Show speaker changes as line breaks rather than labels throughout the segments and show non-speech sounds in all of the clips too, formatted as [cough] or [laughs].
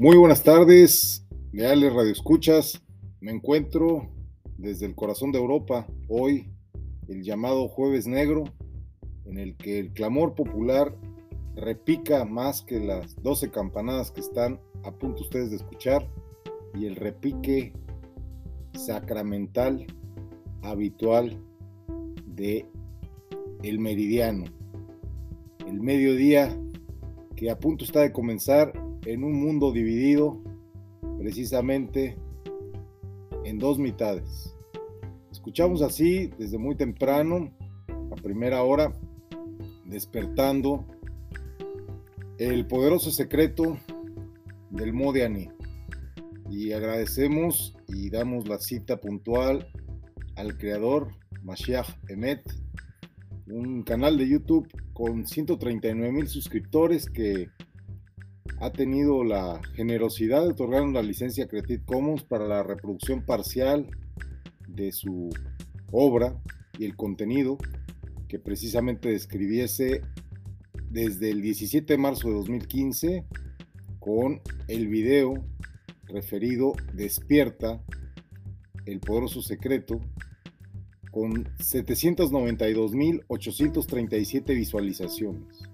Muy buenas tardes, leales radioescuchas. Me encuentro desde el corazón de Europa, hoy el llamado Jueves Negro, en el que el clamor popular repica más que las 12 campanadas que están a punto ustedes de escuchar y el repique sacramental habitual de el meridiano, el mediodía que a punto está de comenzar en un mundo dividido precisamente en dos mitades. Escuchamos así desde muy temprano, a primera hora, despertando el poderoso secreto del Modiani. Y agradecemos y damos la cita puntual al creador, Mashiach Emet, un canal de YouTube con 139 mil suscriptores que ha tenido la generosidad de otorgar una licencia Creative Commons para la reproducción parcial de su obra y el contenido que precisamente describiese desde el 17 de marzo de 2015 con el video referido Despierta, el poderoso secreto, con 792.837 visualizaciones.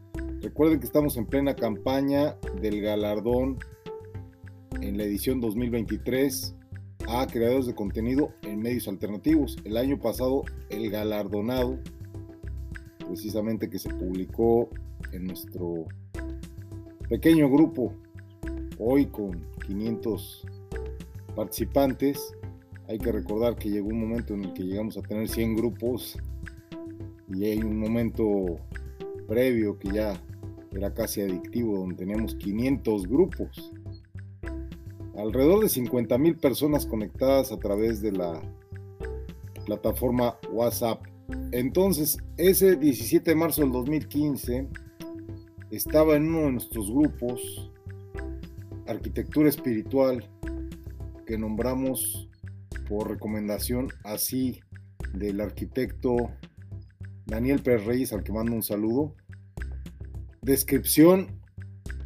Recuerden que estamos en plena campaña del galardón en la edición 2023 a creadores de contenido en medios alternativos. El año pasado el galardonado, precisamente que se publicó en nuestro pequeño grupo, hoy con 500 participantes. Hay que recordar que llegó un momento en el que llegamos a tener 100 grupos y hay un momento previo que ya era casi adictivo, donde teníamos 500 grupos. Alrededor de 50 mil personas conectadas a través de la plataforma WhatsApp. Entonces, ese 17 de marzo del 2015, estaba en uno de nuestros grupos, Arquitectura Espiritual, que nombramos por recomendación así del arquitecto Daniel Pérez Reyes, al que mando un saludo descripción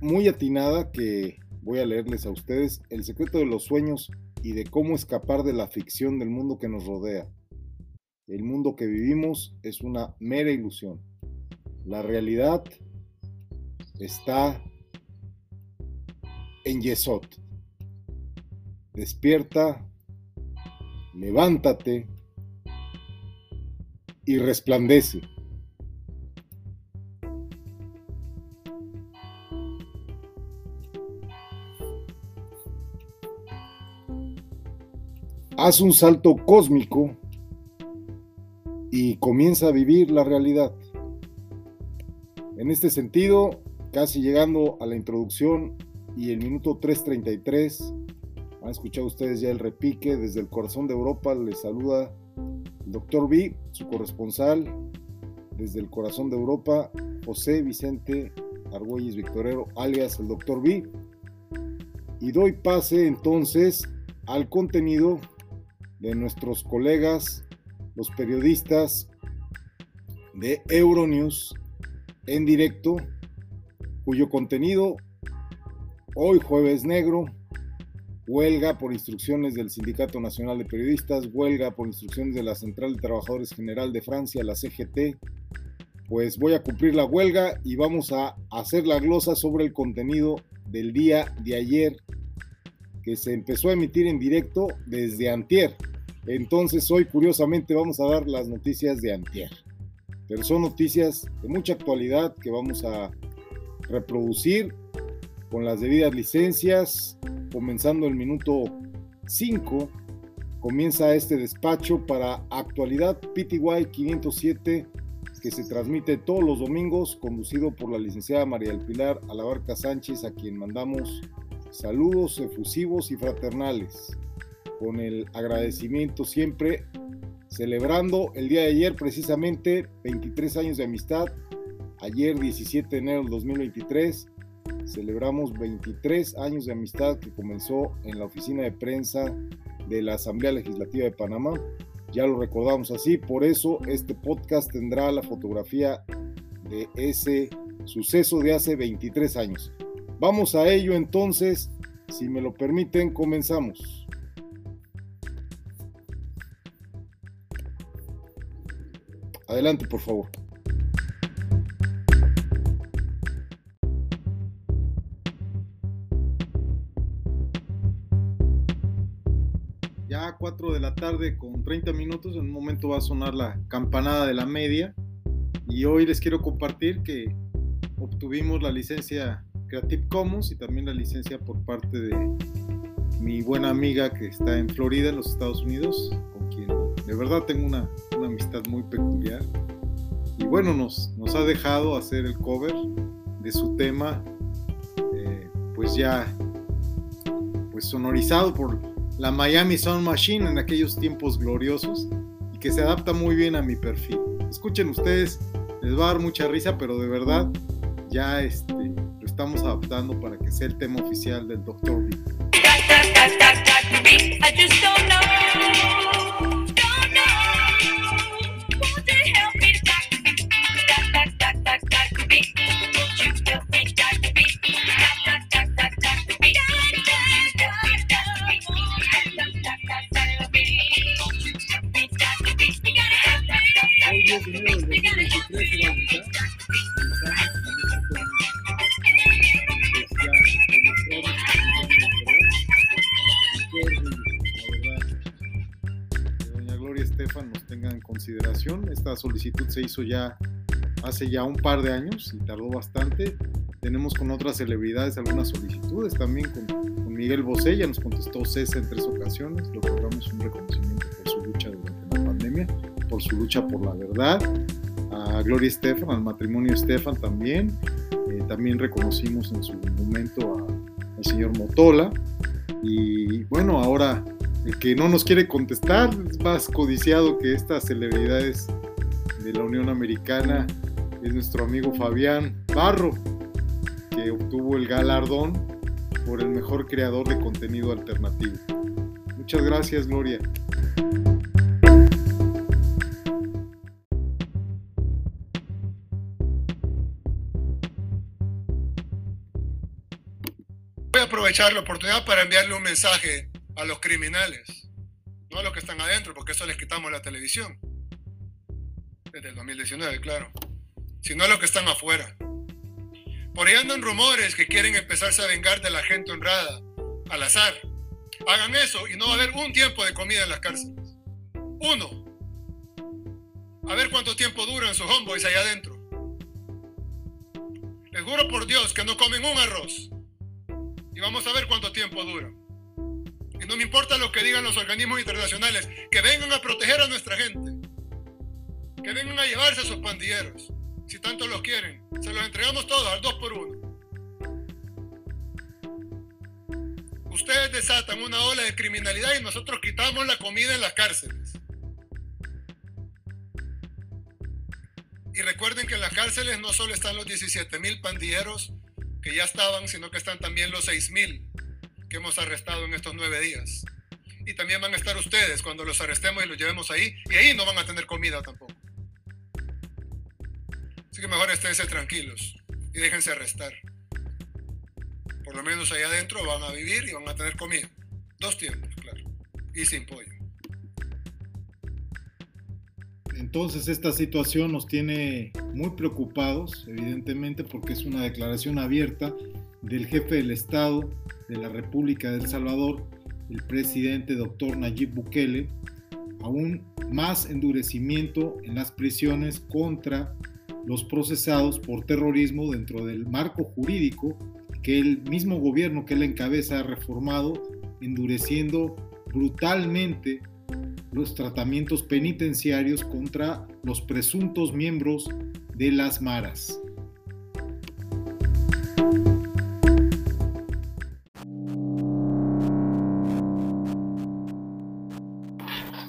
muy atinada que voy a leerles a ustedes, el secreto de los sueños y de cómo escapar de la ficción del mundo que nos rodea. El mundo que vivimos es una mera ilusión. La realidad está en Yesod. Despierta, levántate y resplandece. Haz un salto cósmico y comienza a vivir la realidad. En este sentido, casi llegando a la introducción y el minuto 3.33, han escuchado ustedes ya el repique desde el corazón de Europa, les saluda el doctor B, su corresponsal desde el corazón de Europa, José Vicente Argüelles Victorero, alias el doctor B. Y doy pase entonces al contenido de nuestros colegas, los periodistas de Euronews en directo, cuyo contenido hoy jueves negro, huelga por instrucciones del Sindicato Nacional de Periodistas, huelga por instrucciones de la Central de Trabajadores General de Francia, la CGT, pues voy a cumplir la huelga y vamos a hacer la glosa sobre el contenido del día de ayer que se empezó a emitir en directo desde antier. Entonces hoy curiosamente vamos a dar las noticias de antier. Pero son noticias de mucha actualidad que vamos a reproducir con las debidas licencias. Comenzando el minuto 5, comienza este despacho para actualidad PTY 507 que se transmite todos los domingos, conducido por la licenciada María del Pilar Alabarca Sánchez, a quien mandamos saludos efusivos y fraternales con el agradecimiento siempre, celebrando el día de ayer precisamente 23 años de amistad, ayer 17 de enero del 2023, celebramos 23 años de amistad que comenzó en la oficina de prensa de la Asamblea Legislativa de Panamá. Ya lo recordamos así, por eso este podcast tendrá la fotografía de ese suceso de hace 23 años. Vamos a ello entonces Si me lo permiten, comenzamos. Adelante, por favor. Ya 4 de la tarde con 30 minutos, en un momento va a sonar la campanada de la media y hoy les quiero compartir que obtuvimos la licencia Creative Commons y también la licencia por parte de mi buena amiga que está en Florida, en los Estados Unidos, con quien de verdad tengo una, amistad muy peculiar. Y bueno, nos, ha dejado hacer el cover de su tema, eh, pues ya pues sonorizado por la Miami Sound Machine en aquellos tiempos gloriosos y que se adapta muy bien a mi perfil. Escuchen ustedes, les va a dar mucha risa, pero de verdad ya este, estamos adaptando para que sea el tema oficial del Dr. B. Esta solicitud se hizo ya hace ya un par de años y tardó bastante. Tenemos con otras celebridades algunas solicitudes, también con, Miguel Bosé, ya nos contestó César en tres ocasiones, le otorgamos un reconocimiento por su lucha durante la pandemia, por su lucha por la verdad. A Gloria Estefan, al matrimonio Estefan también. Eh, también reconocimos en su momento al señor Motola. Y bueno, ahora el que no nos quiere contestar es más codiciado que estas celebridades de la Unión Americana es nuestro amigo Fabián Barro, que obtuvo el galardón por el mejor creador de contenido alternativo. Muchas gracias, Gloria.
Voy a aprovechar la oportunidad para enviarle un mensaje a los criminales, no a los que están adentro, porque eso les quitamos la televisión. Desde el 2019, claro. Sino a los que están afuera. Por ahí andan rumores que quieren empezarse a vengar de la gente honrada, al azar. Hagan eso y no va a haber un tiempo de comida en las cárceles. Uno. A ver cuánto tiempo duran sus homeboys allá adentro. Les juro por Dios que no comen un arroz. Y vamos a ver cuánto tiempo duran. Y no me importa lo que digan los organismos internacionales, que vengan a proteger a nuestra gente. Que vengan a llevarse a sus pandilleros. Si tanto los quieren, se los entregamos todos al dos por uno. Ustedes desatan una ola de criminalidad y nosotros quitamos la comida en las cárceles. Y recuerden que en las cárceles no solo están los 17 mil pandilleros que ya estaban, sino que están también los 6 mil que hemos arrestado en estos nueve días. Y también van a estar ustedes cuando los arrestemos y los llevemos ahí. Y ahí no van a tener comida tampoco. Así que mejor esténse tranquilos y déjense arrestar. Por lo menos ahí adentro van a vivir y van a tener comida. Dos tiempos, claro. Y sin pollo.
Entonces esta situación nos tiene muy preocupados, evidentemente, porque es una declaración abierta del jefe del Estado de la República de El Salvador, el presidente doctor Nayib Bukele, aún más endurecimiento en las prisiones contra los procesados por terrorismo dentro del marco jurídico que el mismo gobierno que él encabeza ha reformado, endureciendo brutalmente los tratamientos penitenciarios contra los presuntos miembros de las maras.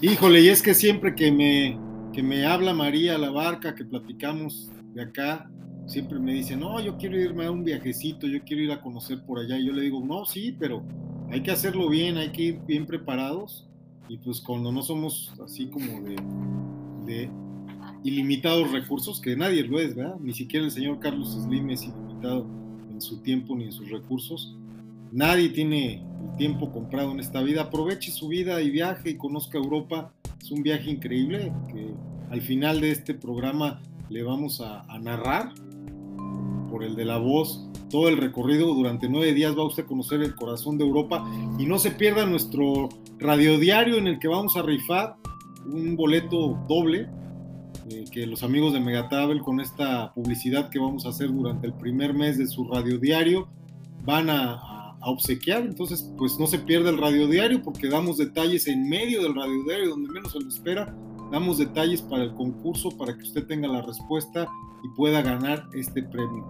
Híjole, y es que siempre que me, que me habla María la barca, que platicamos de acá, siempre me dice, no, yo quiero irme a un viajecito, yo quiero ir a conocer por allá. Y yo le digo, no, sí, pero hay que hacerlo bien, hay que ir bien preparados. Y pues cuando no somos así como de, de ilimitados recursos, que nadie lo es, ¿verdad? Ni siquiera el señor Carlos Slim es ilimitado en su tiempo ni en sus recursos. nadie tiene el tiempo comprado en esta vida. Aproveche su vida y viaje y conozca Europa. Es un viaje increíble que al final de este programa le vamos a, narrar por el de la voz todo el recorrido. Durante nueve días va usted a conocer el corazón de Europa y no se pierda nuestro radiodiario en el que vamos a rifar un boleto doble eh, que los amigos de Megatravel con esta publicidad que vamos a hacer durante el primer mes de su radiodiario van a, a obsequiar. Entonces, pues no se pierda el radiodiario porque damos detalles en medio del radiodiario donde menos se lo espera. Damos detalles para el concurso para que usted tenga la respuesta y pueda ganar este premio.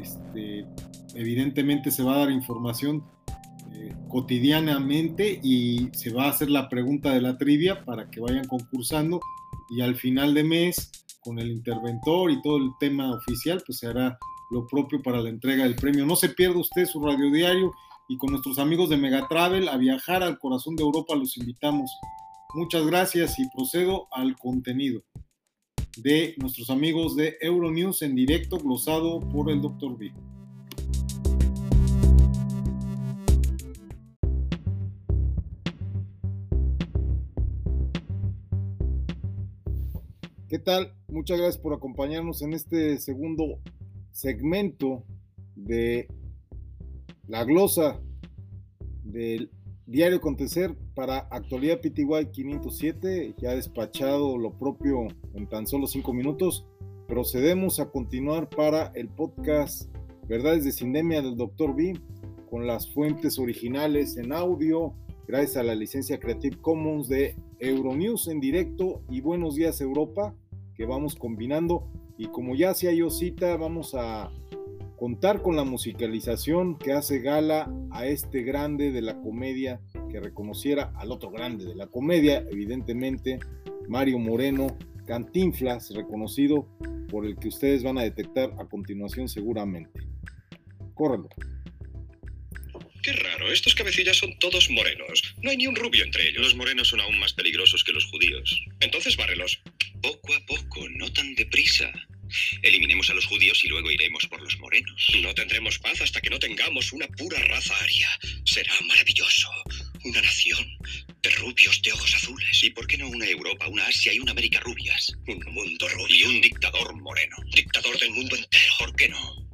Este, evidentemente se va a dar información eh, cotidianamente y se va a hacer la pregunta de la trivia para que vayan concursando y al final de mes con el interventor y todo el tema oficial pues se hará lo propio para la entrega del premio. No se pierda usted su radio diario y con nuestros amigos de Megatravel a viajar al corazón de Europa los invitamos. Muchas gracias y procedo al contenido de nuestros amigos de Euronews en directo, glosado por el Dr. B. ¿Qué tal? Muchas gracias por acompañarnos en este segundo segmento de la glosa del Diario Acontecer para Actualidad PTY 507, ya despachado lo propio en tan solo cinco minutos. Procedemos a continuar para el podcast Verdades de Sindemia del Dr. B con las fuentes originales en audio, gracias a la licencia Creative Commons de Euronews en directo y Buenos Días Europa, que vamos combinando. Y como ya hacía yo cita, vamos a contar con la musicalización que hace gala a este grande de la comedia, que reconociera al otro grande de la comedia, evidentemente, Mario Moreno, Cantinflas, reconocido por el que ustedes van a detectar a continuación seguramente. Córrelo.
Qué raro, estos cabecillas son todos morenos. No hay ni un rubio entre ellos.
Los morenos son aún más peligrosos que los judíos.
Entonces bárrelos.
Poco a poco, no tan deprisa. Eliminemos a los judíos y luego iremos por los morenos.
No tendremos paz hasta que no tengamos una pura raza aria. Será maravilloso. Una nación de rubios de ojos azules.
¿Y por qué no una Europa, una Asia y una América rubias?
Un mundo rubio.
Y un dictador moreno.
Dictador del mundo entero.
¿Por qué no?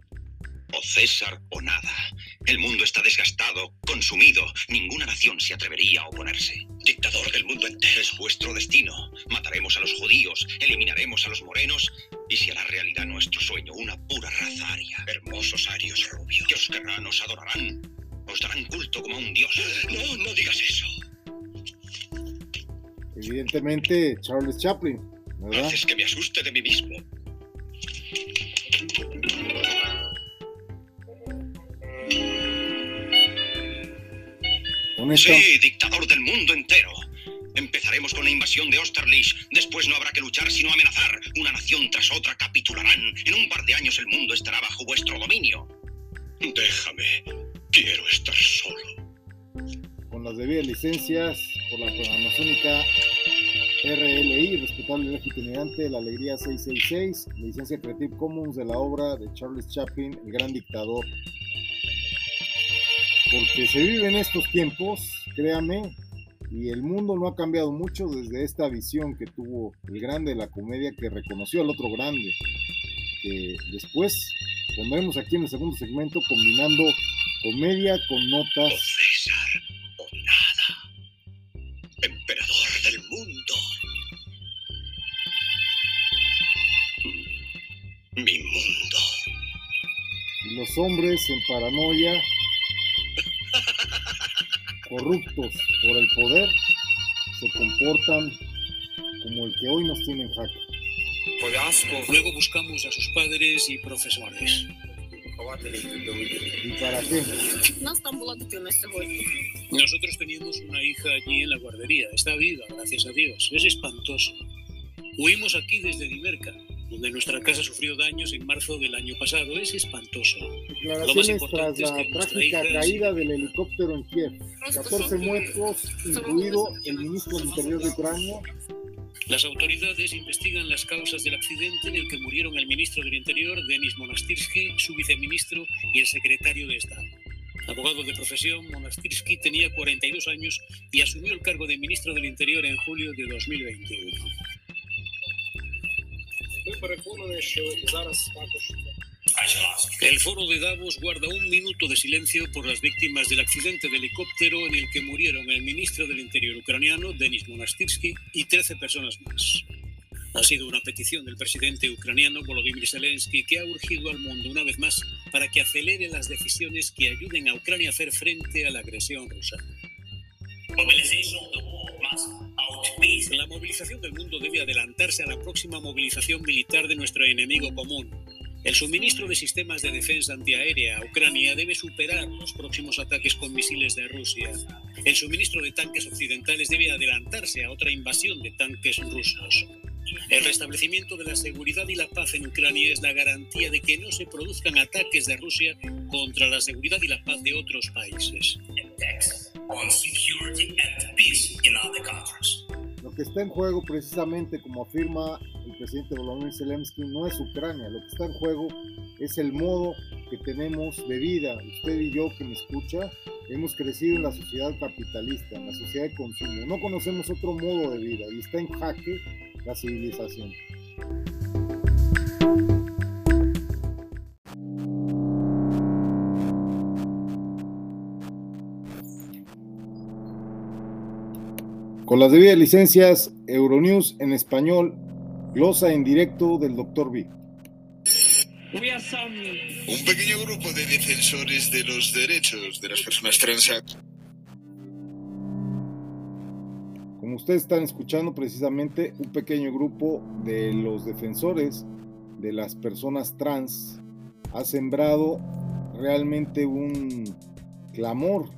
O César o nada. El mundo está desgastado, consumido. Ninguna nación se atrevería a oponerse.
Dictador del mundo entero.
Es vuestro destino. Mataremos a los judíos, eliminaremos a los morenos y se hará realidad nuestro sueño, una pura raza aria.
Hermosos arios rubios.
Que os querrán, os adorarán. Os darán culto como a un dios.
No, no digas eso.
Evidentemente, Charles Chaplin, ¿verdad?
Haces que me asuste de mí mismo.
Con
Sí, dictador del mundo entero. Empezaremos con la invasión de Austerlitz. Después no habrá que luchar sino amenazar. Una nación tras otra capitularán. En un par de años el mundo estará bajo vuestro dominio.
Déjame. Quiero estar solo.
con las debidas licencias por la amazónica RLI, respetable legitimidante, la alegría 666, licencia Creative Commons de la obra de Charles Chaplin, el gran dictador. Porque se vive en estos tiempos, créame, y el mundo no ha cambiado mucho desde esta visión que tuvo el grande de la comedia que reconoció al otro grande, que después pondremos aquí en el segundo segmento combinando comedia con
O
notas
César o nada. Emperador del mundo. Mi mundo.
y los hombres en paranoia, corruptos por el poder, se comportan como el que hoy nos tiene en jaque. Por asco.
Luego buscamos a sus padres y profesores.
¿Y para qué?
Nosotros teníamos una hija allí en la guardería. Está viva, gracias a Dios. Es espantoso. Huimos aquí desde Dimerca donde nuestra casa sufrió daños en marzo del año pasado. Es espantoso.
Declaraciones tras la trágica caída del helicóptero en Kiev. 14 muertos, incluido el ministro del Interior de Ucrania,
Las autoridades investigan las causas del accidente en el que murieron el ministro del Interior, Denis Monastirsky, su viceministro y el secretario de Estado. Abogado de profesión, Monastirsky tenía 42 años y asumió el cargo de ministro del Interior en julio de 2021. El foro de Davos guarda un minuto de silencio por las víctimas del accidente de helicóptero en el que murieron el ministro del Interior ucraniano, Denis Monastirsky, y 13 personas más. Ha sido una petición del presidente ucraniano Volodymyr Zelensky que ha urgido al mundo una vez más para que acelere las decisiones que ayuden a Ucrania a hacer frente a la agresión rusa. La movilización del mundo debe adelantarse a la próxima movilización militar de nuestro enemigo común. El suministro de sistemas de defensa antiaérea a Ucrania debe superar los próximos ataques con misiles de Rusia. El suministro de tanques occidentales debe adelantarse a otra invasión de tanques rusos. El restablecimiento de la seguridad y la paz en Ucrania es la garantía de que no se produzcan ataques de Rusia contra la seguridad y la paz de otros países.
Lo que está en juego, precisamente como afirma el presidente Volodymyr Zelensky, no es Ucrania. Lo que está en juego es el modo que tenemos de vida. Usted y yo que me escucha, hemos crecido en la sociedad capitalista, en la sociedad de consumo. No conocemos otro modo de vida y está en jaque la civilización. Con las debidas licencias, Euronews en español, glosa en directo del Dr. B.
Un pequeño grupo de defensores de los derechos de las personas trans.
Como ustedes están escuchando, precisamente un pequeño grupo de los defensores de las personas trans ha sembrado realmente un clamor,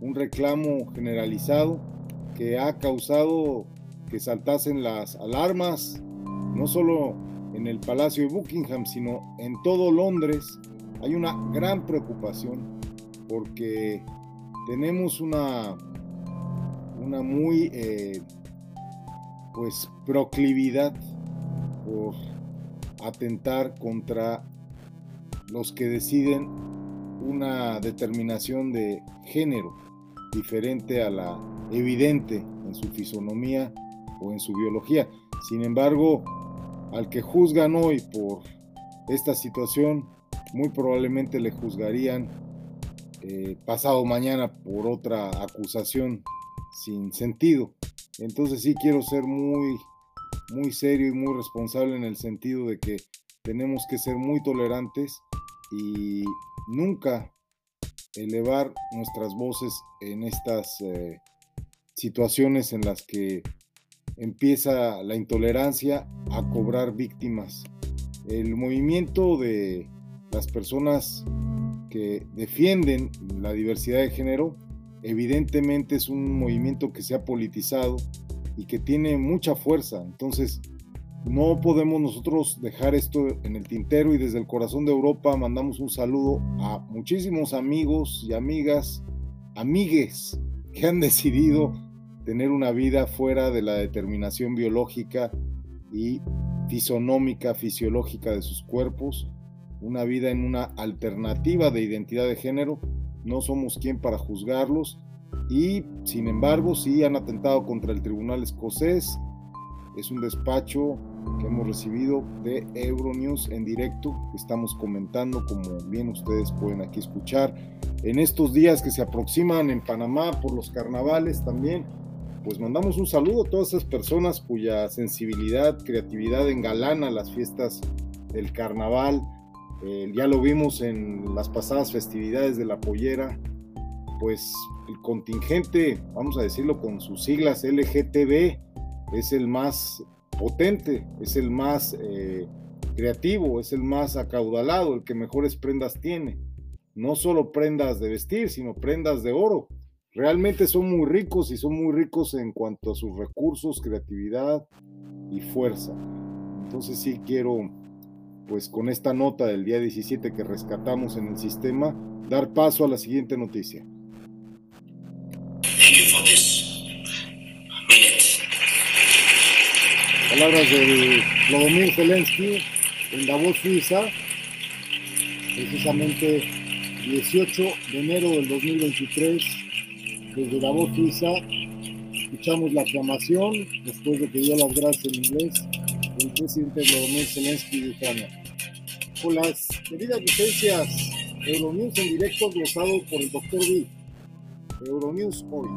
un reclamo generalizado que ha causado que saltasen las alarmas, no solo en el Palacio de Buckingham, sino en todo Londres. Hay una gran preocupación porque tenemos una, una muy eh, pues proclividad por atentar contra los que deciden una determinación de género diferente a la evidente en su fisonomía o en su biología. Sin embargo, al que juzgan hoy por esta situación, muy probablemente le juzgarían eh, pasado mañana por otra acusación sin sentido. Entonces sí quiero ser muy, muy serio y muy responsable en el sentido de que tenemos que ser muy tolerantes y nunca elevar nuestras voces en estas eh, situaciones en las que empieza la intolerancia a cobrar víctimas. El movimiento de las personas que defienden la diversidad de género evidentemente es un movimiento que se ha politizado y que tiene mucha fuerza. Entonces, no podemos nosotros dejar esto en el tintero y desde el corazón de Europa mandamos un saludo a muchísimos amigos y amigas, amigues que han [laughs] decidido tener una vida fuera de la determinación biológica y fisonómica, fisiológica de sus cuerpos, una vida en una alternativa de identidad de género. No somos quien para juzgarlos y, sin embargo, sí han atentado contra el Tribunal Escocés. Es un despacho que hemos recibido de Euronews en directo, que estamos comentando, como bien ustedes pueden aquí escuchar. En estos días que se aproximan en Panamá por los carnavales también, pues mandamos un saludo a todas esas personas cuya sensibilidad, creatividad engalana las fiestas del carnaval. Eh, ya lo vimos en las pasadas festividades de la pollera, pues el contingente, vamos a decirlo con sus siglas LGTB, es el más potente, es el más eh, creativo, es el más acaudalado, el que mejores prendas tiene. No solo prendas de vestir, sino prendas de oro realmente son muy ricos y son muy ricos en cuanto a sus recursos, creatividad y fuerza. Entonces sí quiero, pues con esta nota del día 17 que rescatamos en el sistema, dar paso a la siguiente noticia. Palabras de Vladimir Zelensky en Davos, Suiza, precisamente 18 de enero del 2023, desde Davos, Suiza, escuchamos la aclamación, después de que dio las gracias en inglés, del presidente Vladimir Zelensky de Ucrania. Con las debidas licencias, Euronews en directo glosado por el doctor V. Euronews hoy.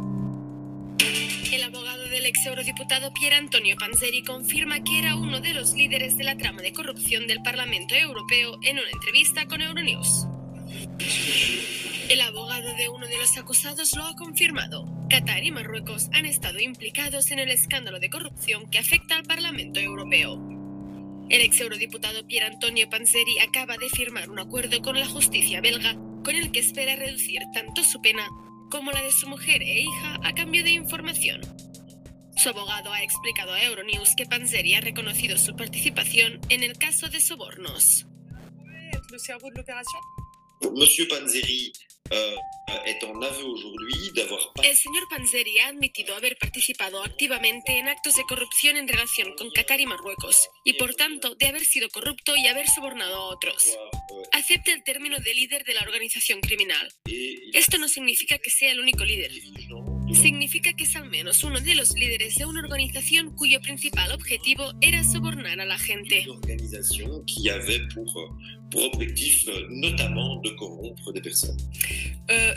El abogado del ex eurodiputado Pier Antonio Panzeri confirma que era uno de los líderes de la trama de corrupción del Parlamento Europeo en una entrevista con Euronews. El abogado de uno de los acusados lo ha confirmado. Qatar y Marruecos han estado implicados en el escándalo de corrupción que afecta al Parlamento Europeo. El ex eurodiputado Pier Antonio Panzeri acaba de firmar un acuerdo con la justicia belga con el que espera reducir tanto su pena como la de su mujer e hija a cambio de información. Su abogado ha explicado a Euronews que Panzeri ha reconocido su participación en el caso de sobornos.
Monsieur Panzeri euh,
El señor Panzeri ha admitido haber participado activamente en actos de corrupción en relación con Qatar y Marruecos, y por tanto de haber sido corrupto y haber sobornado a otros. Acepta el término de líder de la organización criminal. Esto no significa que sea el único líder. Significa que es al menos uno de los líderes de una organización cuyo principal objetivo era sobornar a la gente.
Une organisation qui avait pour, pour objectif euh, notamment de corrompre des personnes.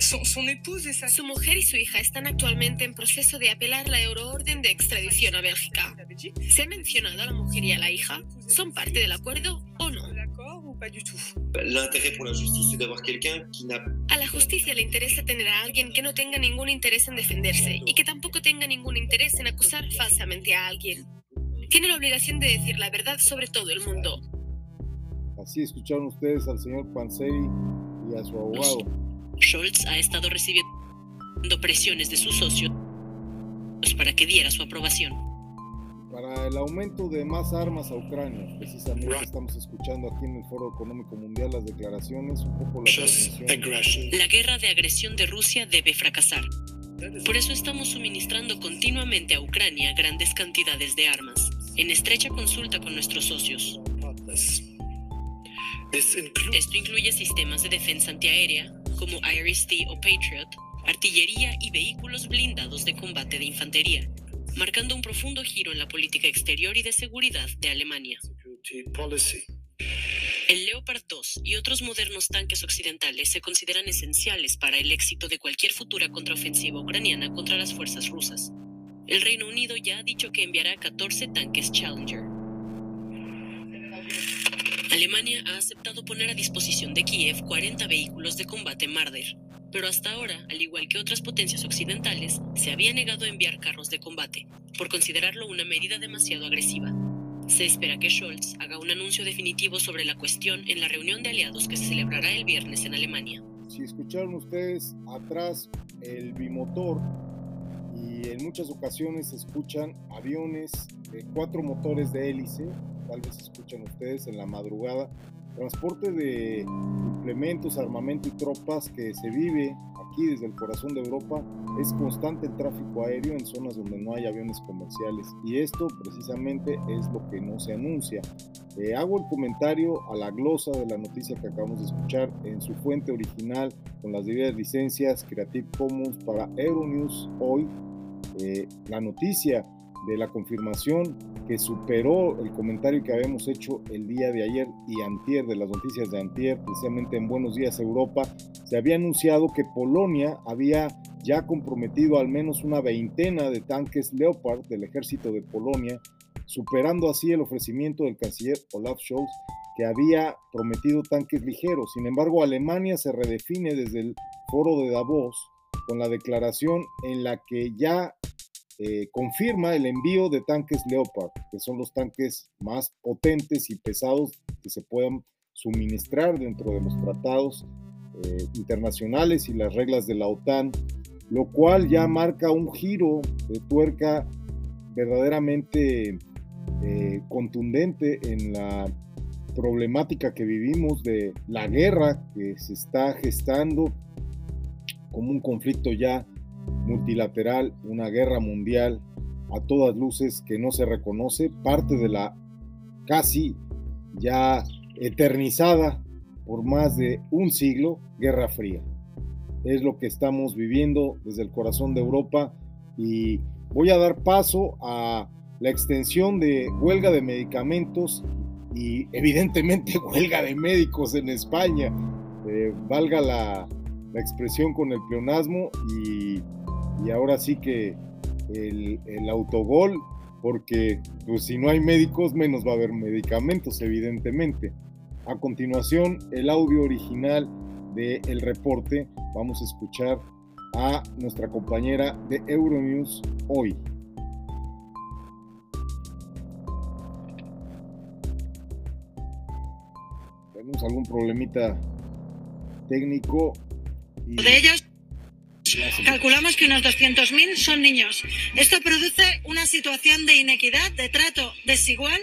Su mujer y su hija están actualmente en proceso de apelar la euroorden de extradición a Bélgica. ¿Se ha mencionado a la mujer y a la hija? ¿Son parte del acuerdo o no?
L'intérêt pour la justice, c'est d'avoir quelqu'un qui n'a
A la justicia le interesa tener a alguien que no tenga ningún interés en defenderse y que tampoco tenga ningún interés en acusar falsamente a alguien. Tiene la obligación de decir la verdad sobre todo el mundo.
Así escucharon ustedes al señor Panzeri y a su abogado.
Scholz ha estado recibiendo presiones de sus socios para que diera su aprobación.
Para el aumento de más armas a Ucrania, precisamente estamos escuchando aquí en el Foro Económico Mundial las declaraciones, un poco la.
La guerra de agresión de Rusia debe fracasar. Por eso estamos suministrando continuamente a Ucrania grandes cantidades de armas, en estrecha consulta con nuestros socios. Esto incluye sistemas de defensa antiaérea, como IRIS-T o Patriot, artillería y vehículos blindados de combate de infantería, marcando un profundo giro en la política exterior y de seguridad de Alemania. El Leopard 2 y otros modernos tanques occidentales se consideran esenciales para el éxito de cualquier futura contraofensiva ucraniana contra las fuerzas rusas. El Reino Unido ya ha dicho que enviará 14 tanques Challenger. Alemania ha aceptado poner a disposición de Kiev 40 vehículos de combate Marder, pero hasta ahora, al igual que otras potencias occidentales, se había negado a enviar carros de combate, por considerarlo una medida demasiado agresiva. Se espera que Scholz haga un anuncio definitivo sobre la cuestión en la reunión de aliados que se celebrará el viernes en Alemania.
Si escucharon ustedes atrás el bimotor y en muchas ocasiones se escuchan aviones de cuatro motores de hélice, tal vez escuchan ustedes en la madrugada, transporte de implementos, armamento y tropas que se vive aquí desde el corazón de Europa, es constante el tráfico aéreo en zonas donde no hay aviones comerciales y esto precisamente es lo que no se anuncia. Eh, hago el comentario a la glosa de la noticia que acabamos de escuchar en su fuente original con las debidas licencias Creative Commons para Euronews hoy. Eh, la noticia de la confirmación que superó el comentario que habíamos hecho el día de ayer y antier de las noticias de antier, precisamente en Buenos Días Europa, se había anunciado que Polonia había ya comprometido al menos una veintena de tanques Leopard del ejército de Polonia, superando así el ofrecimiento del canciller Olaf Scholz que había prometido tanques ligeros. Sin embargo, Alemania se redefine desde el foro de Davos con la declaración en la que ya eh, confirma el envío de tanques Leopard, que son los tanques más potentes y pesados que se puedan suministrar dentro de los tratados eh, internacionales y las reglas de la OTAN, lo cual ya marca un giro de tuerca verdaderamente eh, contundente en la problemática que vivimos de la guerra que se está gestando como un conflicto ya multilateral, una guerra mundial a todas luces que no se reconoce, parte de la casi ya eternizada por más de un siglo, Guerra Fría. Es lo que estamos viviendo desde el corazón de Europa y voy a dar paso a la extensión de huelga de medicamentos y evidentemente [laughs] huelga de médicos en España. Eh, valga la, expresión con el pleonasmo y, ahora sí que el, el, autogol, porque pues, si no hay médicos menos va a haber medicamentos, evidentemente. A continuación, el audio original del reporte, vamos a escuchar a nuestra compañera de Euronews hoy. Tenemos algún problemita técnico.
De ellos, calculamos que unos 200.000 son niños. Esto produce una situación de inequidad, de trato desigual.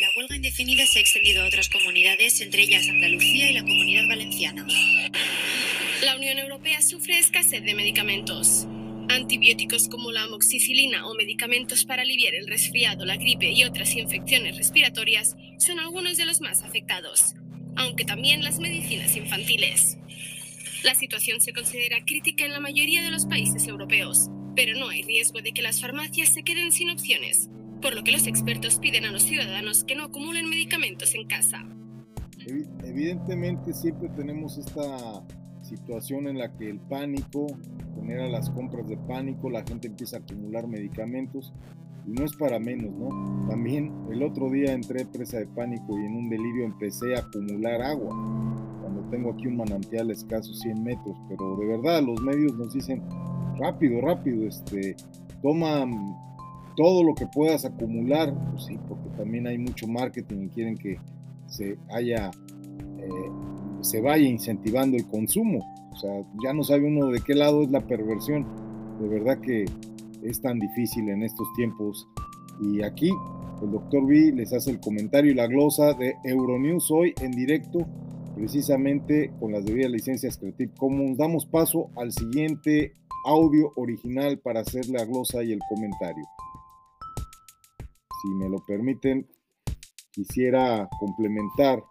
La huelga indefinida se ha extendido a otras comunidades, entre ellas Andalucía y la Comunidad Valenciana.
La Unión Europea sufre escasez de medicamentos. Antibióticos como la amoxicilina o medicamentos para aliviar el resfriado, la gripe y otras infecciones respiratorias son algunos de los más afectados, aunque también las medicinas infantiles. La situación se considera crítica en la mayoría de los países europeos, pero no hay riesgo de que las farmacias se queden sin opciones, por lo que los expertos piden a los ciudadanos que no acumulen medicamentos en casa.
Evidentemente siempre tenemos esta situación en la que el pánico genera las compras de pánico, la gente empieza a acumular medicamentos y no es para menos, ¿no? También el otro día entré presa de pánico y en un delirio empecé a acumular agua, tengo aquí un manantial escaso 100 metros, pero de verdad los medios nos dicen rápido, rápido, este, toma todo lo que puedas acumular, pues sí, porque también hay mucho marketing y quieren que se haya eh, se vaya incentivando el consumo. O sea, ya no sabe uno de qué lado es la perversión. De verdad que es tan difícil en estos tiempos. Y aquí el doctor B les hace el comentario y la glosa de Euronews hoy en directo, precisamente con las debidas licencias Creative Commons. Damos paso al siguiente audio original para hacer la glosa y el comentario. Si me lo permiten, quisiera complementar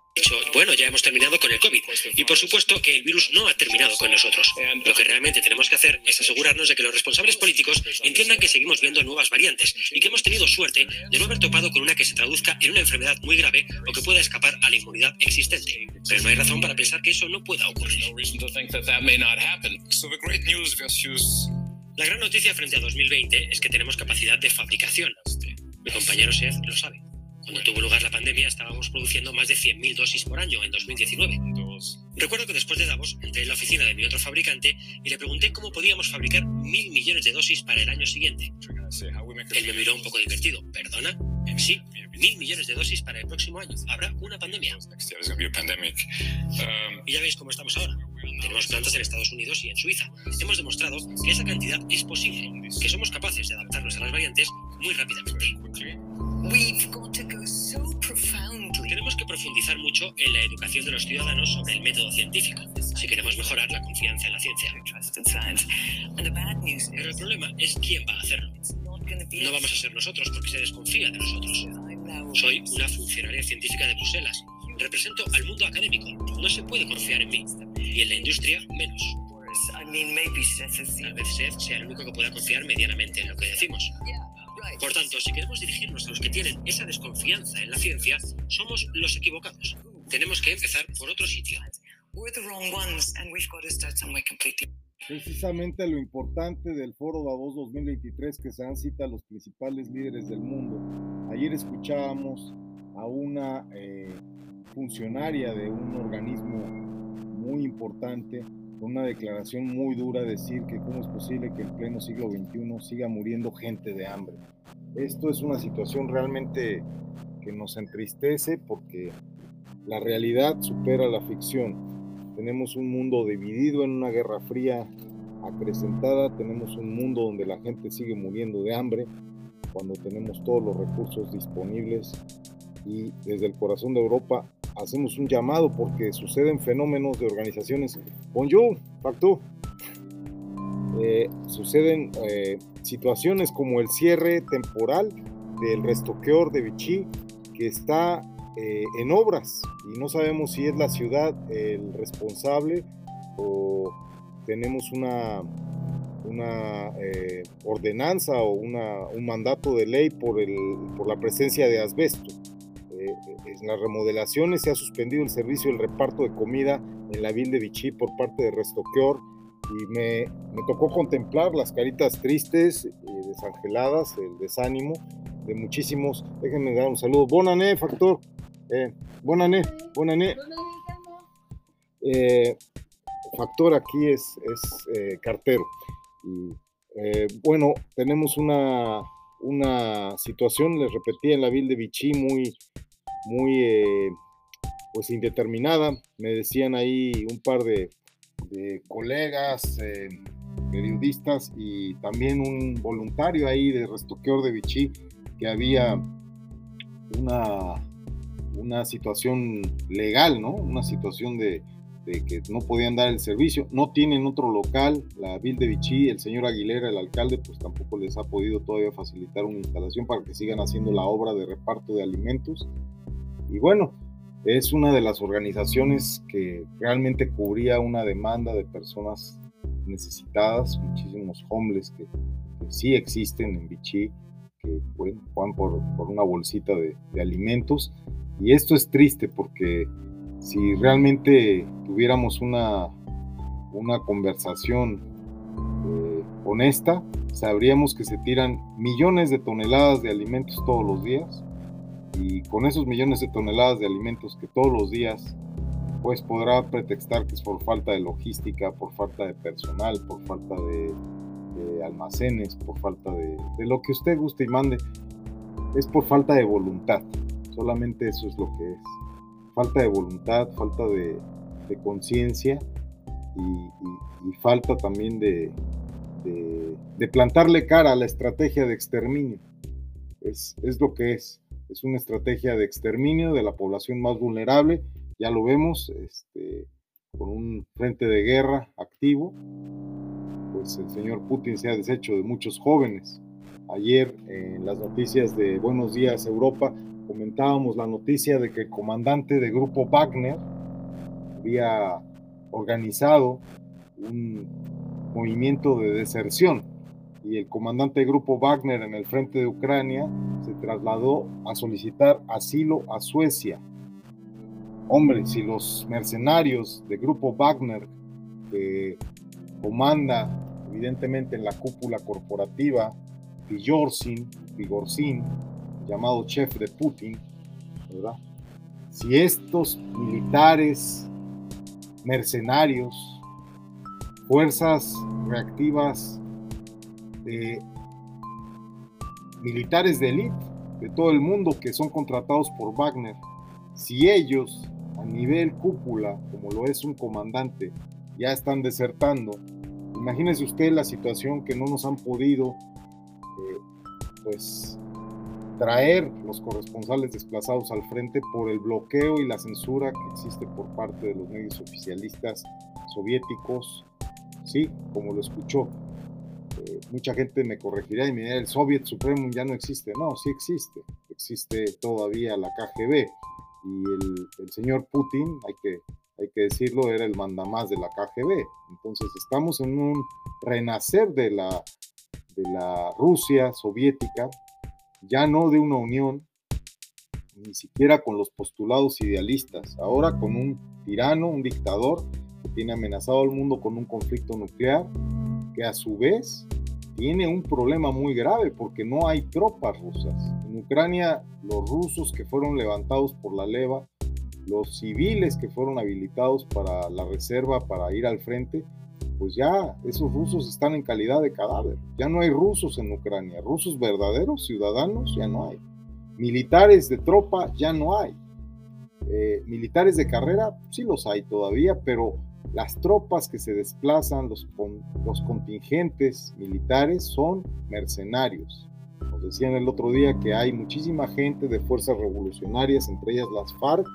bueno, ya hemos terminado con el COVID. Y por supuesto que el virus no ha terminado con nosotros. Lo que realmente tenemos que hacer es asegurarnos de que los responsables políticos entiendan que seguimos viendo nuevas variantes y que hemos tenido suerte de no haber topado con una que se traduzca en una enfermedad muy grave o que pueda escapar a la inmunidad existente. Pero no hay razón para pensar que eso no pueda ocurrir. La gran noticia frente a 2020 es que tenemos capacidad de fabricación. Mi compañero Seth lo sabe. Cuando tuvo lugar la pandemia estábamos produciendo más de 100.000 dosis por año en 2019. Recuerdo que después de Davos entré en la oficina de mi otro fabricante y le pregunté cómo podíamos fabricar mil millones de dosis para el año siguiente. Él me miró un poco divertido. ¿Perdona? Sí, mil millones de dosis para el próximo año. Habrá una pandemia. Y ya veis cómo estamos ahora. Tenemos plantas en Estados Unidos y en Suiza. Hemos demostrado que esa cantidad es posible, que somos capaces de adaptarnos a las variantes muy rápidamente. Tenemos que profundizar mucho en la educación de los ciudadanos sobre el método científico, si queremos mejorar la confianza en la ciencia. Pero el problema es quién va a hacerlo. No vamos a ser nosotros porque se desconfía de nosotros. Soy una funcionaria científica de Bruselas. Represento al mundo académico. No se puede confiar en mí. Y en la industria, menos. Tal vez Seth sea el único que pueda confiar medianamente en lo que decimos. Por tanto, si queremos dirigirnos a los que tienen esa desconfianza en la ciencia, somos los equivocados. Tenemos que empezar por otro sitio.
Precisamente lo importante del Foro Davos 2023 que se dan cita a los principales líderes del mundo. Ayer escuchábamos a una eh, funcionaria de un organismo muy importante una declaración muy dura decir que cómo es posible que en pleno siglo XXI siga muriendo gente de hambre. Esto es una situación realmente que nos entristece porque la realidad supera la ficción. Tenemos un mundo dividido en una guerra fría acrecentada, tenemos un mundo donde la gente sigue muriendo de hambre, cuando tenemos todos los recursos disponibles y desde el corazón de Europa hacemos un llamado porque suceden fenómenos de organizaciones. Bonjour, Factu. Eh, suceden eh, situaciones como el cierre temporal del restoqueor de Vichy, que está eh, en obras y no sabemos si es la ciudad el responsable o tenemos una, una eh, ordenanza o una, un mandato de ley por, el, por la presencia de asbesto. Eh, en las remodelaciones se ha suspendido el servicio del reparto de comida en la Ville de Vichy por parte de Restoqueor y me, me, tocó contemplar las caritas tristes y desangeladas, el desánimo de muchísimos. Déjenme dar un saludo. Bonané, factor. Eh, bonané, bonané. Eh, factor aquí es, es eh, cartero. Y, eh, bueno, tenemos una, una situación, les repetí, en la Ville de Vichy muy, muy eh, pues indeterminada. Me decían ahí un par de, colegas, eh, periodistas y también un voluntario ahí de Restoqueor de Vichy que había una, una situación legal, ¿no? Una situación de, de, que no podían dar el servicio. No tienen otro local, la Ville de Vichy, el señor Aguilera, el alcalde, pues tampoco les ha podido todavía facilitar una instalación para que sigan haciendo la obra de reparto de alimentos. Y bueno, es una de las organizaciones que realmente cubría una demanda de personas necesitadas, muchísimos homeless que, sí existen en Vichy, que bueno, van por, por, una bolsita de, de, alimentos. Y esto es triste porque si realmente tuviéramos una, una conversación eh, honesta, sabríamos que se tiran millones de toneladas de alimentos todos los días y con esos millones de toneladas de alimentos que todos los días pues podrá pretextar que es por falta de logística, por falta de personal, por falta de, almacenes, por falta de, lo que usted guste y mande, es por falta de voluntad, solamente eso es lo que es, falta de voluntad, falta de, conciencia y, falta también de, de, plantarle cara a la estrategia de exterminio, es, es lo que es es una estrategia de exterminio de la población más vulnerable, ya lo vemos, este, con un frente de guerra activo, pues el señor Putin se ha deshecho de muchos jóvenes. Ayer en las noticias de Buenos Días Europa comentábamos la noticia de que el comandante de grupo Wagner había organizado un movimiento de deserción y el comandante del grupo Wagner en el frente de Ucrania se trasladó a solicitar asilo a Suecia. Hombre, si los mercenarios del grupo Wagner, que comanda evidentemente en la cúpula corporativa Vigorsin, Vigorsin, llamado chef de Putin. Si estos militares mercenarios, fuerzas reactivas militares de élite de todo el mundo que son contratados por Wagner, si ellos a nivel cúpula, como lo es un comandante, ya están desertando, imagínese usted la situación que no nos han podido eh, pues traer los corresponsales desplazados al frente por el bloqueo y la censura que existe por parte de los medios oficialistas soviéticos, sí, como lo escuchó, mucha gente me corregirá y me dirá, el Soviet Supremo ya no existe. No, sí existe. Existe todavía la KGB. Y el, el señor Putin, hay que, hay que decirlo, era el mandamás de la KGB. Entonces estamos en un renacer de la, de la Rusia soviética, ya no de una unión, ni siquiera con los postulados idealistas, ahora con un tirano, un dictador que tiene amenazado al mundo con un conflicto nuclear que a su vez tiene un problema muy grave porque no hay tropas rusas. En Ucrania, los rusos que fueron levantados por la leva, los civiles que fueron habilitados para la reserva, para ir al frente, pues ya esos rusos están en calidad de cadáver. Ya no hay rusos en Ucrania, rusos verdaderos, ciudadanos, ya no hay. Militares de tropa, ya no hay. Eh, militares de carrera, sí los hay todavía, pero las tropas que se desplazan, los, contingentes militares son mercenarios. Nos decían el otro día que hay muchísima gente de fuerzas revolucionarias, entre ellas las FARC,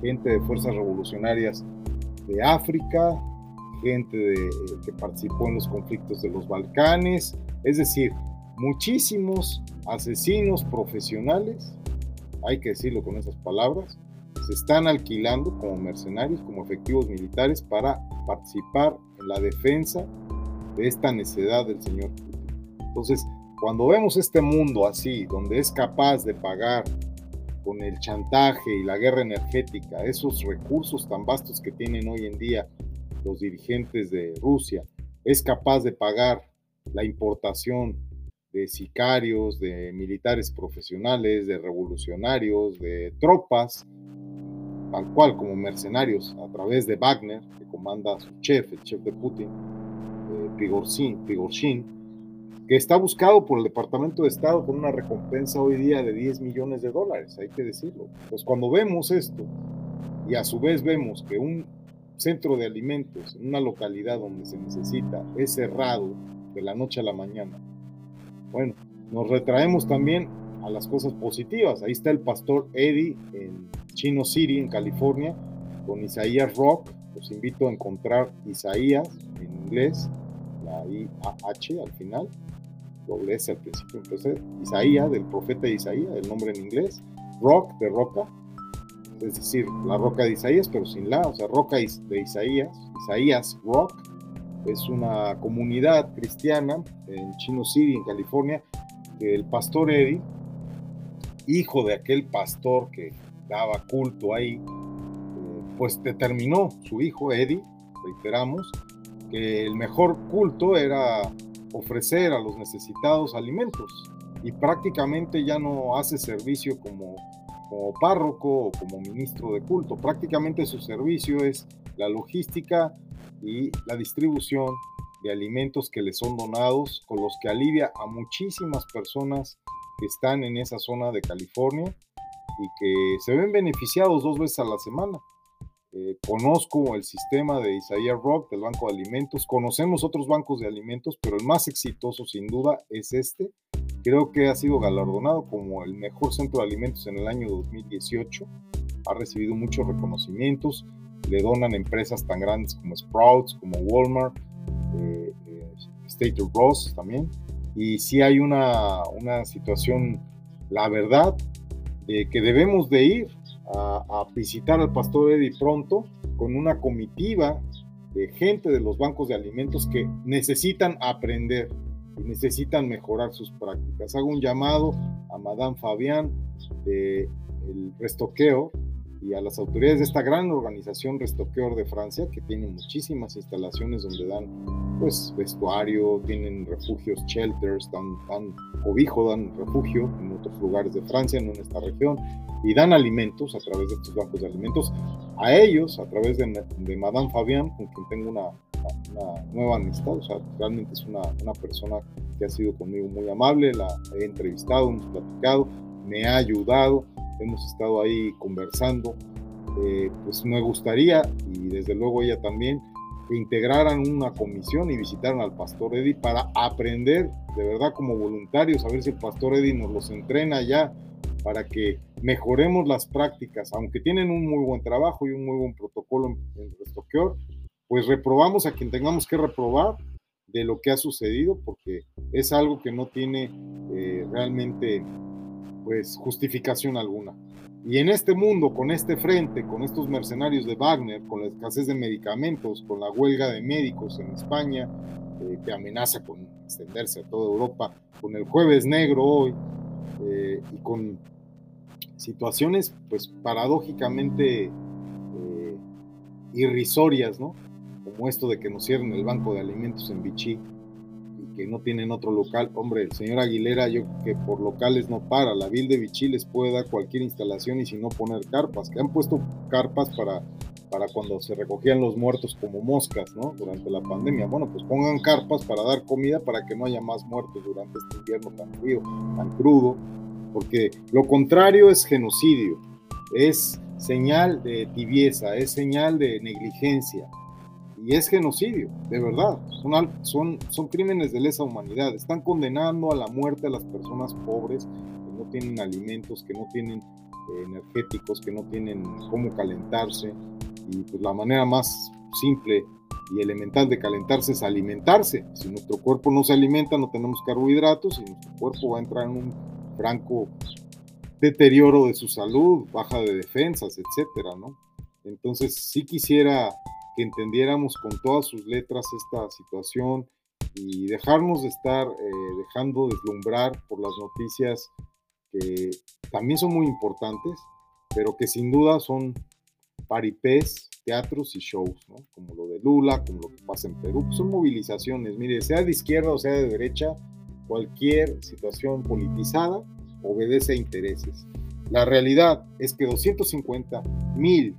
gente de fuerzas revolucionarias de África, gente que participó en los conflictos de los Balcanes, es decir, muchísimos asesinos profesionales hay que decirlo con esas palabras, se están alquilando como mercenarios, como efectivos militares para participar en la defensa de esta necedad del señor Putin. Entonces, cuando vemos este mundo así, donde es capaz de pagar con el chantaje y la guerra energética esos recursos tan vastos que tienen hoy en día los dirigentes de Rusia, es capaz de pagar la importación de sicarios, de militares profesionales, de revolucionarios, de tropas, tal cual como mercenarios a través de Wagner, que comanda su chef, el chef de Putin, eh, Prigozhin, que está buscado por el Departamento de Estado con una recompensa hoy día de 10 millones de dólares, hay que decirlo. Pues cuando vemos esto y a su vez vemos que un centro de alimentos en una localidad donde se necesita es cerrado de la noche a la mañana, bueno, nos retraemos también a las cosas positivas. Ahí está el pastor Eddie en Chino City, en California, con Isaías Rock. Los invito a encontrar Isaías en inglés, la I-A-H al final, doble S al principio, entonces Isaías, del profeta Isaías, el nombre en inglés, Rock de roca, es decir, la roca de Isaías, pero sin la, o sea, roca de Isaías, Isaías Rock, es una comunidad cristiana en Chino City, en California, el pastor Eddie, hijo de aquel pastor que daba culto ahí, eh, pues determinó su hijo Eddie, reiteramos, que el mejor culto era ofrecer a los necesitados alimentos. Y prácticamente ya no hace servicio como, como párroco o como ministro de culto, prácticamente su servicio es la logística y la distribución de alimentos que le son donados, con los que alivia a muchísimas personas que están en esa zona de California y que se ven beneficiados dos veces a la semana. Eh, conozco el sistema de Isaiah Rock del Banco de Alimentos, conocemos otros bancos de alimentos, pero el más exitoso sin duda es este. Creo que ha sido galardonado como el mejor centro de alimentos en el año 2018. Ha recibido muchos reconocimientos. Le donan empresas tan grandes como Sprouts, como Walmart, eh, eh, State of Ross también. Y sí hay una, una situación, la verdad, que debemos de ir a, visitar al pastor Eddie pronto con una comitiva de gente de los bancos de alimentos que necesitan aprender y necesitan mejorar sus prácticas. Hago un llamado a Madame Fabián de Restoqueo y a las autoridades de esta gran organización Restoqueor de Francia, que tiene muchísimas instalaciones donde dan pues vestuario, tienen refugios, shelters, dan, dan cobijo, dan refugio en otros lugares de Francia, no en esta región, y dan alimentos a través de estos bancos de alimentos. A ellos, a través de, de Madame Fabián, con quien tengo una, una, nueva amistad, o sea, realmente es una, una persona que ha sido conmigo muy amable, la he entrevistado, hemos platicado, me ha ayudado, hemos estado ahí conversando, eh, pues me gustaría, y desde luego ella también, que integraran una comisión y visitaran al pastor Eddie para aprender de verdad como voluntarios, a ver si el pastor Eddie nos los entrena ya para que mejoremos las prácticas, aunque tienen un muy buen trabajo y un muy buen protocolo en, en Restoqueor, pues reprobamos a quien tengamos que reprobar de lo que ha sucedido, porque es algo que no tiene eh, realmente pues justificación alguna. Y en este mundo, con este frente, con estos mercenarios de Wagner, con la escasez de medicamentos, con la huelga de médicos en España, eh, que amenaza con extenderse a toda Europa, con el jueves negro hoy, eh, y con situaciones pues paradójicamente eh, irrisorias, ¿no? Como esto de que nos cierren el banco de alimentos en Vichy que no tienen otro local. Hombre, el señor Aguilera, yo que por locales no para. La Vil de Vichy les puede dar cualquier instalación y si no poner carpas, que han puesto carpas para, para cuando se recogían los muertos como moscas, ¿no? Durante la pandemia. Bueno, pues pongan carpas para dar comida para que no haya más muertos durante este invierno tan frío, tan crudo porque lo contrario es genocidio, es señal de tibieza, es señal de negligencia y es genocidio, de verdad, son, son, son crímenes de lesa humanidad, están condenando a la muerte a las personas pobres que no tienen alimentos, que no tienen eh, energéticos, que no tienen cómo calentarse y pues la manera más simple y elemental de calentarse es alimentarse. Si nuestro cuerpo no se alimenta, no tenemos carbohidratos y nuestro cuerpo va a entrar en un franco deterioro de su salud, baja de defensas, etcétera, ¿no? Entonces sí quisiera que entendiéramos con todas sus letras esta situación y dejarnos de estar eh, dejando deslumbrar por las noticias que también son muy importantes, pero que sin duda son paripés, teatros y shows, ¿no? como lo de Lula, como lo que pasa en Perú, son movilizaciones, mire, sea de izquierda o sea de derecha, cualquier situación politizada obedece a intereses. La realidad es que 250 mil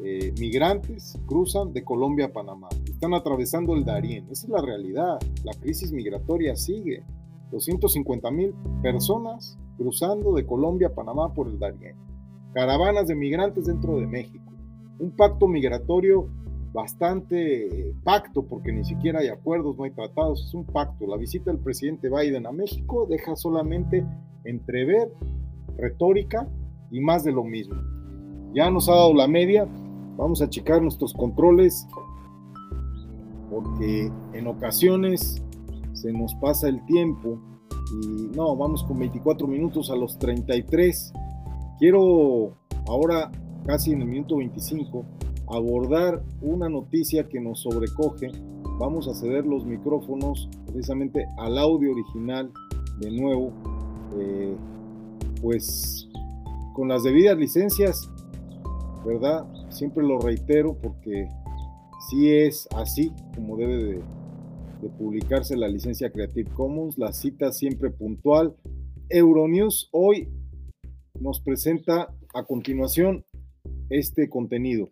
eh, migrantes cruzan de Colombia a Panamá. Están atravesando el Darién. Esa es la realidad. La crisis migratoria sigue. 250 mil personas cruzando de Colombia a Panamá por el Darién. Caravanas de migrantes dentro de México. Un pacto migratorio bastante pacto, porque ni siquiera hay acuerdos, no hay tratados, es un pacto. La visita del presidente Biden a México deja solamente entrever retórica y más de lo mismo. Ya nos ha dado la media, vamos a checar nuestros controles, porque en ocasiones se nos pasa el tiempo y no, vamos con 24 minutos a los 33. Quiero ahora, casi en el minuto 25, abordar una noticia que nos sobrecoge. Vamos a ceder los micrófonos precisamente al audio original de nuevo. Eh, pues con las debidas licencias, ¿verdad? Siempre lo reitero porque si es así como debe de, de publicarse la licencia Creative Commons, la cita siempre puntual. Euronews hoy nos presenta a continuación este contenido.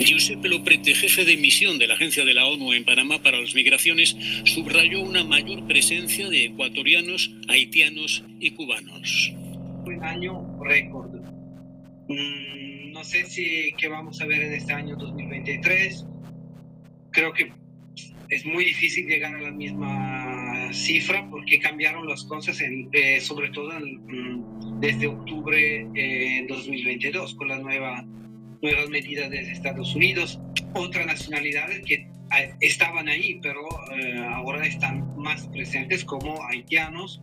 Giuseppe Loprete, jefe de misión de la Agencia de la ONU en Panamá para las Migraciones, subrayó una mayor presencia de ecuatorianos, haitianos y cubanos.
Un año récord. Mm, no sé si qué vamos a ver en este año 2023. Creo que es muy difícil llegar a la misma cifra porque cambiaron las cosas, eh, sobre todo mm, desde octubre eh, 2022 con la nueva nuevas medidas de Estados Unidos, otras nacionalidades que eh, estaban ahí, pero eh, ahora están más presentes como haitianos,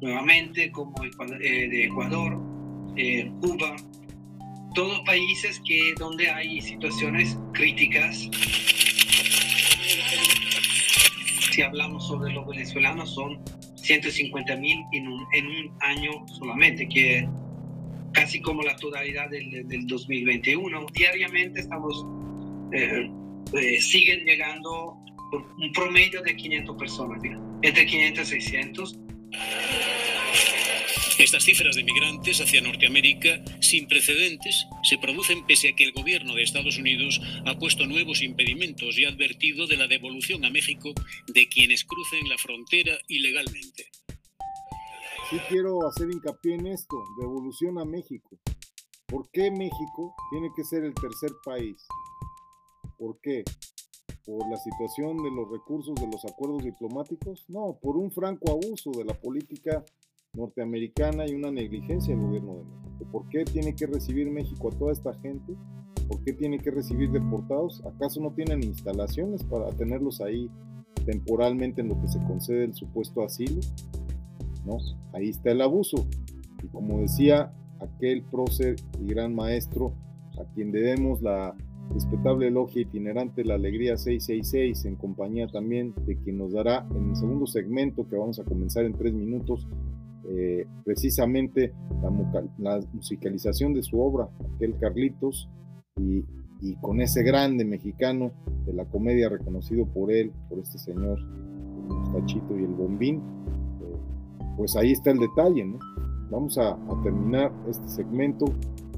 nuevamente, como eh, de Ecuador, Cuba, todos países que, donde hay situaciones críticas. Si hablamos sobre los venezolanos, son 150 mil en un, en año solamente, que casi como la totalidad del, del 2021. Diariamente estamos, eh, eh, siguen llegando un promedio de 500 personas, entre 500 y 600.
Estas cifras de migrantes hacia Norteamérica sin precedentes se producen pese a que el gobierno de Estados Unidos ha puesto nuevos impedimentos y ha advertido de la devolución a México de quienes crucen la frontera ilegalmente
sí quiero hacer hincapié en esto, devolución a México. ¿Por qué México tiene que ser el tercer país? ¿Por qué? ¿Por la situación de los recursos de los acuerdos diplomáticos? No, por un franco abuso de la política norteamericana y una negligencia del gobierno de México. ¿Por qué tiene que recibir México a toda esta gente? ¿Por qué tiene que recibir deportados? ¿Acaso no tienen instalaciones para tenerlos ahí temporalmente en lo que se concede el supuesto asilo? ¿no? Ahí está el abuso. Y como decía aquel prócer y gran maestro, a quien debemos la respetable elogia itinerante La Alegría 666, en compañía también de quien nos dará en el segundo segmento que vamos a comenzar en tres minutos, eh, precisamente la, musicalización de su obra, aquel Carlitos, y, con ese grande mexicano de la comedia reconocido por él, por este señor, el Mostachito y el Bombín, pues ahí está el detalle, ¿no? Vamos a, terminar este segmento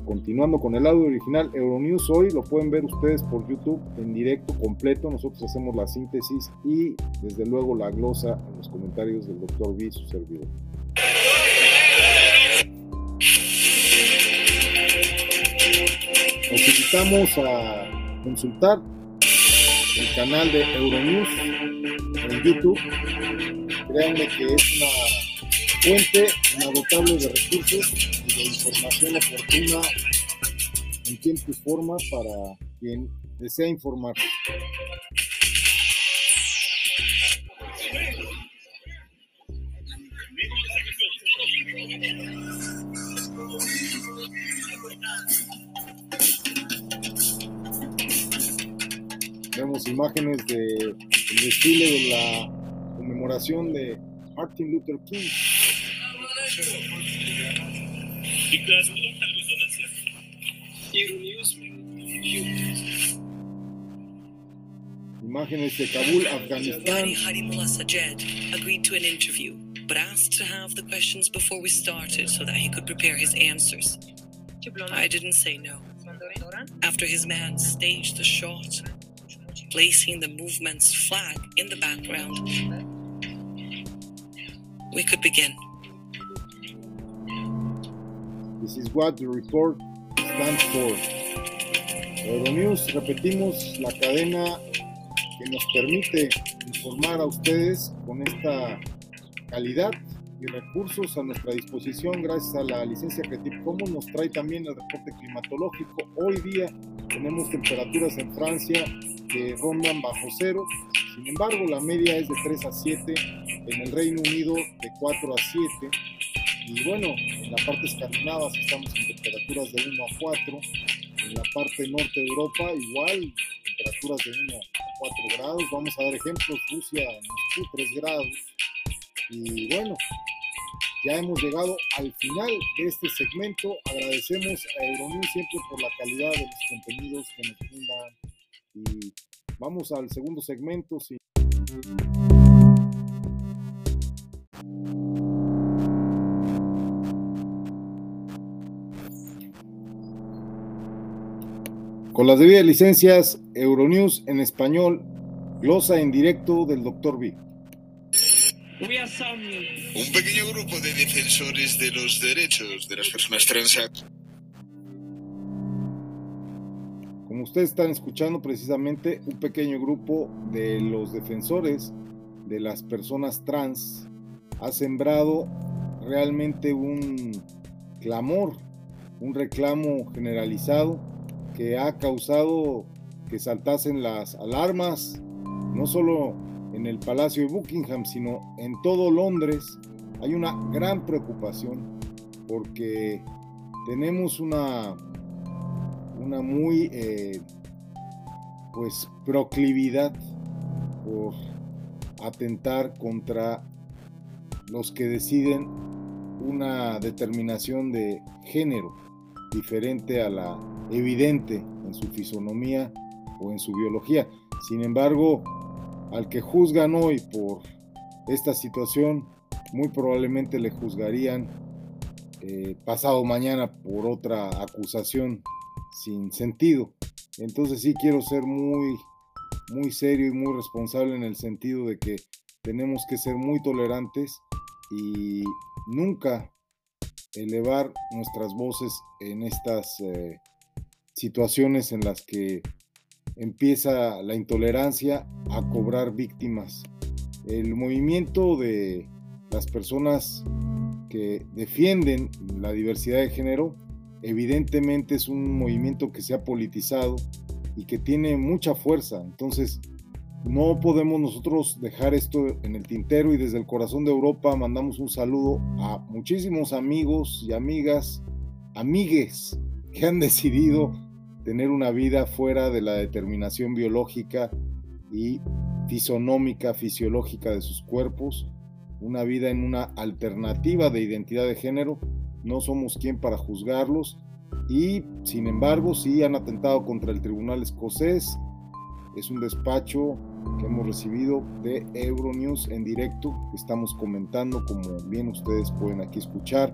continuando con el audio original Euronews hoy, lo pueden ver ustedes por YouTube en directo completo, nosotros hacemos la síntesis y desde luego la glosa en los comentarios del doctor B, su servidor. Nos invitamos a consultar el canal de Euronews en YouTube. Créanme que es una fuente inagotable de recursos y de información oportuna en tiempo y forma para quien desea informar. Vemos imágenes del desfile de la conmemoración de Martin Luther King. Imágenes de Kabul, Afganistán.
Harimullah Sajed agreed to an interview, but asked to have the questions before we started so that he could prepare his answers. I didn't say no. After his man staged the shot, placing the movement's flag in the background, we could begin.
This is what the report stands for. Euronews, repetimos la cadena que nos permite informar a ustedes con esta calidad y recursos a nuestra disposición gracias a la licencia Creative Commons nos trae también el reporte climatológico. Hoy día tenemos temperaturas en Francia que rondan bajo cero, sin embargo la media es de 3 a 7, en el Reino Unido de 4 a 7 y bueno, en la parte escandinava estamos en temperaturas de 1 a 4, en la parte norte de Europa igual temperaturas de 1 a 4 grados, vamos a dar ejemplos, Rusia, Moscú 3 grados. Y bueno, ya hemos llegado al final de este segmento. Agradecemos a Euronews siempre por la calidad de los contenidos que nos brindan. Y vamos al segundo segmento. Con las debidas licencias, Euronews en español, glosa en directo del Dr. B.
Un pequeño grupo de defensores de los derechos de las personas trans.
Como ustedes están escuchando precisamente, un pequeño grupo de los defensores de las personas trans ha sembrado realmente un clamor, un reclamo generalizado que ha causado que saltasen las alarmas, no solo en el Palacio de Buckingham, sino en todo Londres, hay una gran preocupación porque tenemos una, una muy eh, pues proclividad por atentar contra los que deciden una determinación de género diferente a la evidente en su fisonomía o en su biología. Sin embargo, al que juzgan hoy por esta situación, muy probablemente le juzgarían eh, pasado mañana por otra acusación sin sentido. Entonces sí quiero ser muy, muy serio y muy responsable en el sentido de que tenemos que ser muy tolerantes y nunca elevar nuestras voces en estas eh, situaciones en las que empieza la intolerancia a cobrar víctimas. El movimiento de las personas que defienden la diversidad de género evidentemente es un movimiento que se ha politizado y que tiene mucha fuerza. Entonces, no podemos nosotros dejar esto en el tintero y desde el corazón de Europa mandamos un saludo a muchísimos amigos y amigas, amigues que han [laughs] decidido tener una vida fuera de la determinación biológica y fisonómica, fisiológica de sus cuerpos, una vida en una alternativa de identidad de género. No somos quien para juzgarlos y, sin embargo, sí han atentado contra el Tribunal Escocés. Es un despacho que hemos recibido de Euronews en directo, que estamos comentando, como bien ustedes pueden aquí escuchar.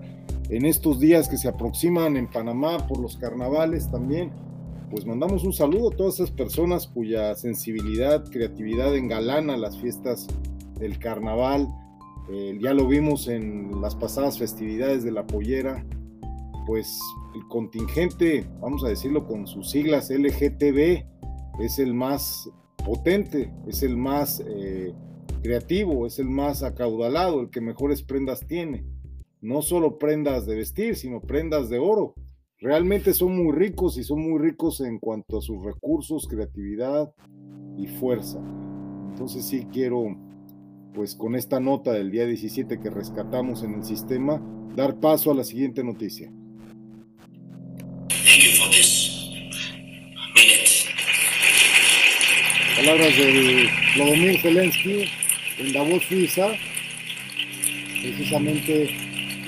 En estos días que se aproximan en Panamá por los carnavales también, pues mandamos un saludo a todas esas personas cuya sensibilidad, creatividad engalana las fiestas del carnaval. Eh, ya lo vimos en las pasadas festividades de la pollera, pues el contingente, vamos a decirlo con sus siglas LGTB, es el más potente, es el más eh, creativo, es el más acaudalado, el que mejores prendas tiene. No solo prendas de vestir, sino prendas de oro realmente son muy ricos y son muy ricos en cuanto a sus recursos, creatividad y fuerza. Entonces sí quiero, pues con esta nota del día 17 que rescatamos en el sistema, dar paso a la siguiente noticia. Palabras de Vladimir Zelensky en Davos, Suiza, precisamente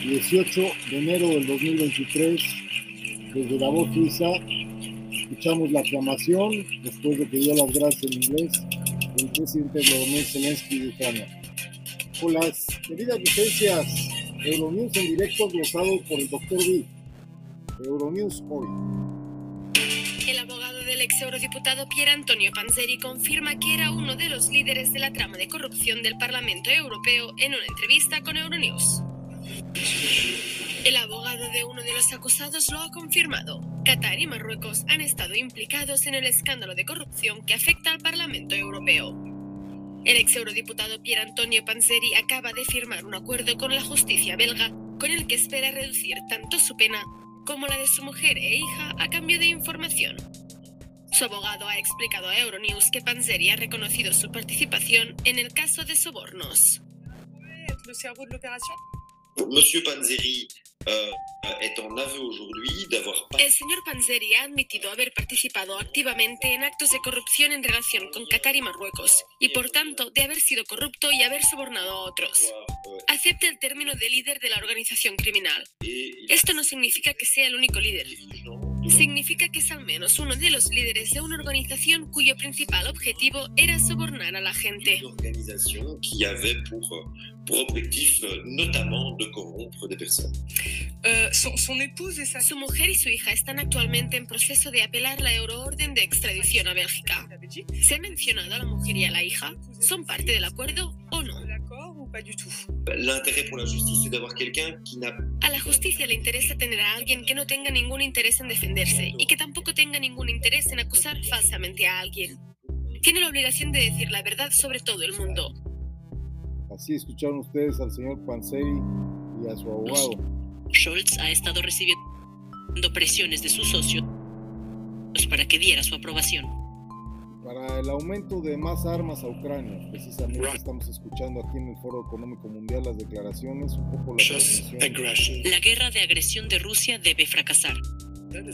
18 de enero del 2023, desde Davos, Suiza, escuchamos la aclamación, después de que dio las gracias en inglés, del presidente Vladimir Zelensky de Ucrania. Con las queridas licencias Euronews en directo glosado por el doctor B. Euronews hoy.
El abogado del ex eurodiputado Pier Antonio Panzeri confirma que era uno de los líderes de la trama de corrupción del Parlamento Europeo en una entrevista con Euronews. El abogado de uno de los acusados lo ha confirmado. Qatar y Marruecos han estado implicados en el escándalo de corrupción que afecta al Parlamento Europeo. El ex eurodiputado Pier Antonio Panzeri acaba de firmar un acuerdo con la justicia belga con el que espera reducir tanto su pena como la de su mujer e hija a cambio de información. Su abogado ha explicado a Euronews que Panzeri ha reconocido su participación en el caso de sobornos.
Monsieur Panzeri euh, est en aveu aujourd'hui d'avoir
El señor Panzeri ha admitido haber participado activamente en actos de corrupción en relación con Qatar y Marruecos, y por tanto de haber sido corrupto y haber sobornado a otros. Acepta el término de líder de la organización criminal. Esto no significa que sea el único líder. Significa que es al menos uno de los líderes de una organización cuyo principal objetivo era sobornar a la gente.
euh, personnes.
Su mujer y su hija están actualmente en proceso de apelar la euroorden de extradición a Bélgica. ¿Se ha mencionado a la mujer y a la hija? ¿Son parte del acuerdo o no?
L'intérêt pour la justice, c'est d'avoir quelqu'un qui n'a
A la justicia le interesa tener a alguien que no tenga ningún interés en defenderse y que tampoco tenga ningún interés en acusar falsamente a alguien. Tiene la obligación de decir la verdad sobre todo el mundo.
Así escucharon ustedes al señor Panzeri y a su abogado.
Scholz ha estado recibiendo presiones de sus socios para que diera su aprobación.
Para el aumento de más armas a Ucrania, precisamente estamos escuchando aquí en el Foro Económico Mundial las declaraciones, un poco la.
La guerra de agresión de Rusia debe fracasar.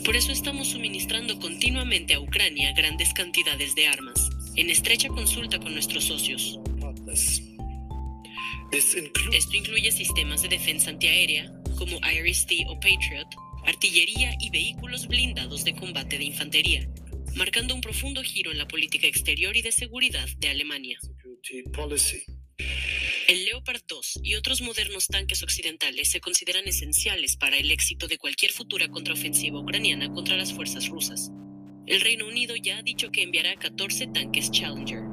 Por eso estamos suministrando continuamente a Ucrania grandes cantidades de armas, en estrecha consulta con nuestros socios. Esto incluye sistemas de defensa antiaérea, como IRIS-T o Patriot, artillería y vehículos blindados de combate de infantería, marcando un profundo giro en la política exterior y de seguridad de Alemania. El Leopard 2 y otros modernos tanques occidentales se consideran esenciales para el éxito de cualquier futura contraofensiva ucraniana contra las fuerzas rusas. El Reino Unido ya ha dicho que enviará 14 tanques Challenger.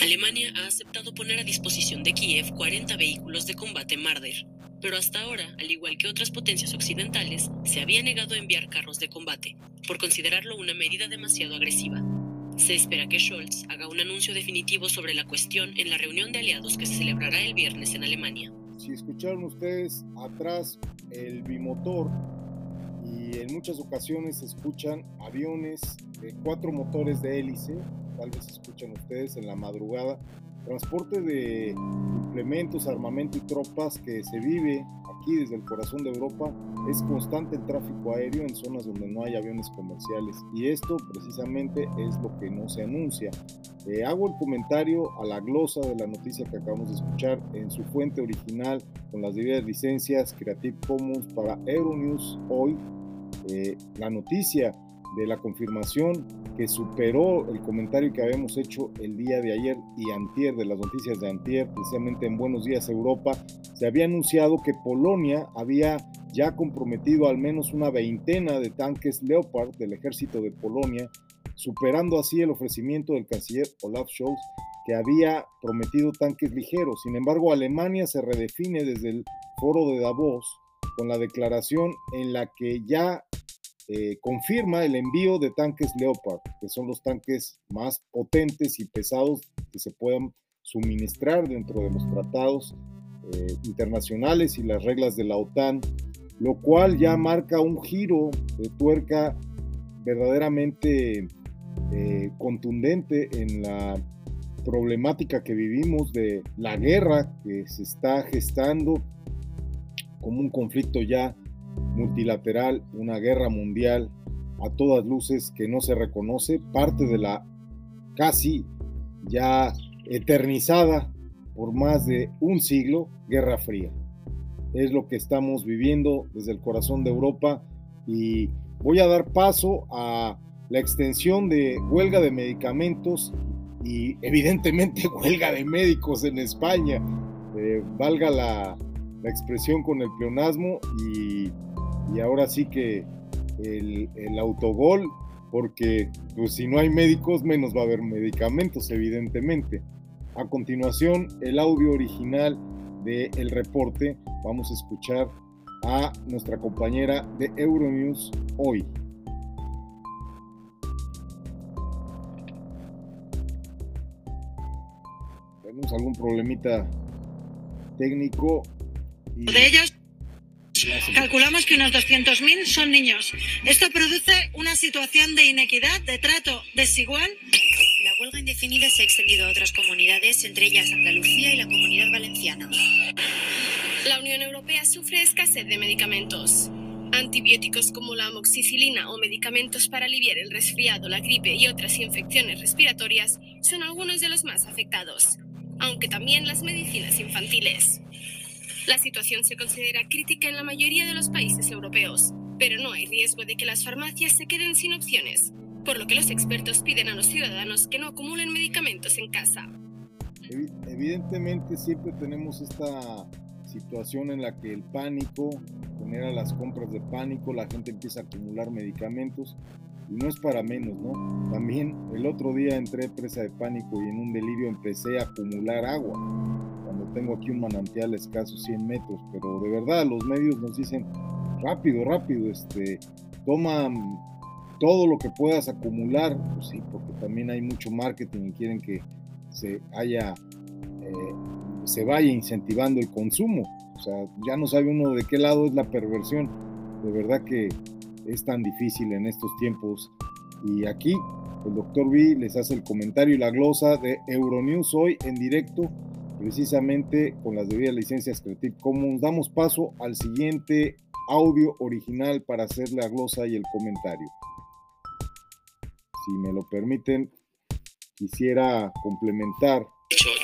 Alemania ha aceptado poner a disposición de Kiev 40 vehículos de combate Marder, pero hasta ahora, al igual que otras potencias occidentales, se había negado a enviar carros de combate, por considerarlo una medida demasiado agresiva. Se espera que Scholz haga un anuncio definitivo sobre la cuestión en la reunión de aliados que se celebrará el viernes en Alemania.
Si escucharon ustedes atrás el bimotor y en muchas ocasiones se escuchan aviones de cuatro motores de hélice, tal vez escuchan ustedes en la madrugada, transporte de implementos, armamento y tropas que se vive aquí desde el corazón de Europa, es constante el tráfico aéreo en zonas donde no hay aviones comerciales y esto precisamente es lo que no se anuncia. Eh, hago el comentario a la glosa de la noticia que acabamos de escuchar en su fuente original con las debidas licencias Creative Commons para Euronews hoy. Eh, la noticia de la confirmación que superó el comentario que habíamos hecho el día de ayer y antier de las noticias de antier, precisamente en Buenos Días Europa, se había anunciado que Polonia había ya comprometido al menos una veintena de tanques Leopard del ejército de Polonia, superando así el ofrecimiento del canciller Olaf Scholz que había prometido tanques ligeros. Sin embargo, Alemania se redefine desde el foro de Davos con la declaración en la que ya eh, confirma el envío de tanques Leopard, que son los tanques más potentes y pesados que se puedan suministrar dentro de los tratados eh, internacionales y las reglas de la OTAN, lo cual ya marca un giro de tuerca verdaderamente eh, contundente en la problemática que vivimos de la guerra que se está gestando como un conflicto ya multilateral, una guerra mundial a todas luces que no se reconoce, parte de la casi ya eternizada por más de un siglo Guerra Fría. Es lo que estamos viviendo desde el corazón de Europa y voy a dar paso a la extensión de huelga de medicamentos y evidentemente [laughs] huelga de médicos en España. Eh, valga la, expresión con el pleonasmo y, ahora sí que el, autogol, porque pues, si no hay médicos menos va a haber medicamentos, evidentemente. A continuación, el audio original del el reporte, vamos a escuchar a nuestra compañera de Euronews hoy. Tenemos algún problemita técnico.
De ellos, calculamos que unos 200.000 son niños. Esto produce una situación de inequidad, de trato desigual.
La huelga indefinida se ha extendido a otras comunidades, entre ellas Andalucía y la Comunidad Valenciana.
La Unión Europea sufre escasez de medicamentos. Antibióticos como la amoxicilina o medicamentos para aliviar el resfriado, la gripe y otras infecciones respiratorias son algunos de los más afectados aunque también las medicinas infantiles. La situación se considera crítica en la mayoría de los países europeos, pero no hay riesgo de que las farmacias se queden sin opciones, por lo que los expertos piden a los ciudadanos que no acumulen medicamentos en casa.
Evidentemente siempre tenemos esta situación en la que el pánico genera las compras de pánico, la gente empieza a acumular medicamentos y no es para menos, ¿no? También el otro día entré presa de pánico y en un delirio empecé a acumular agua, tengo aquí un manantial escaso 100 metros, pero de verdad los medios nos dicen, rápido, rápido, este, toma todo lo que puedas acumular, pues sí, porque también hay mucho marketing y quieren que se haya, eh, se vaya incentivando el consumo, o sea, ya no sabe uno de qué lado es la perversión, de verdad que es tan difícil en estos tiempos. Y aquí el doctor V les hace el comentario y la glosa de Euronews hoy en directo, precisamente con las debidas licencias Creative Commons. Damos paso al siguiente audio original para hacer la glosa y el comentario. Si me lo permiten, quisiera complementar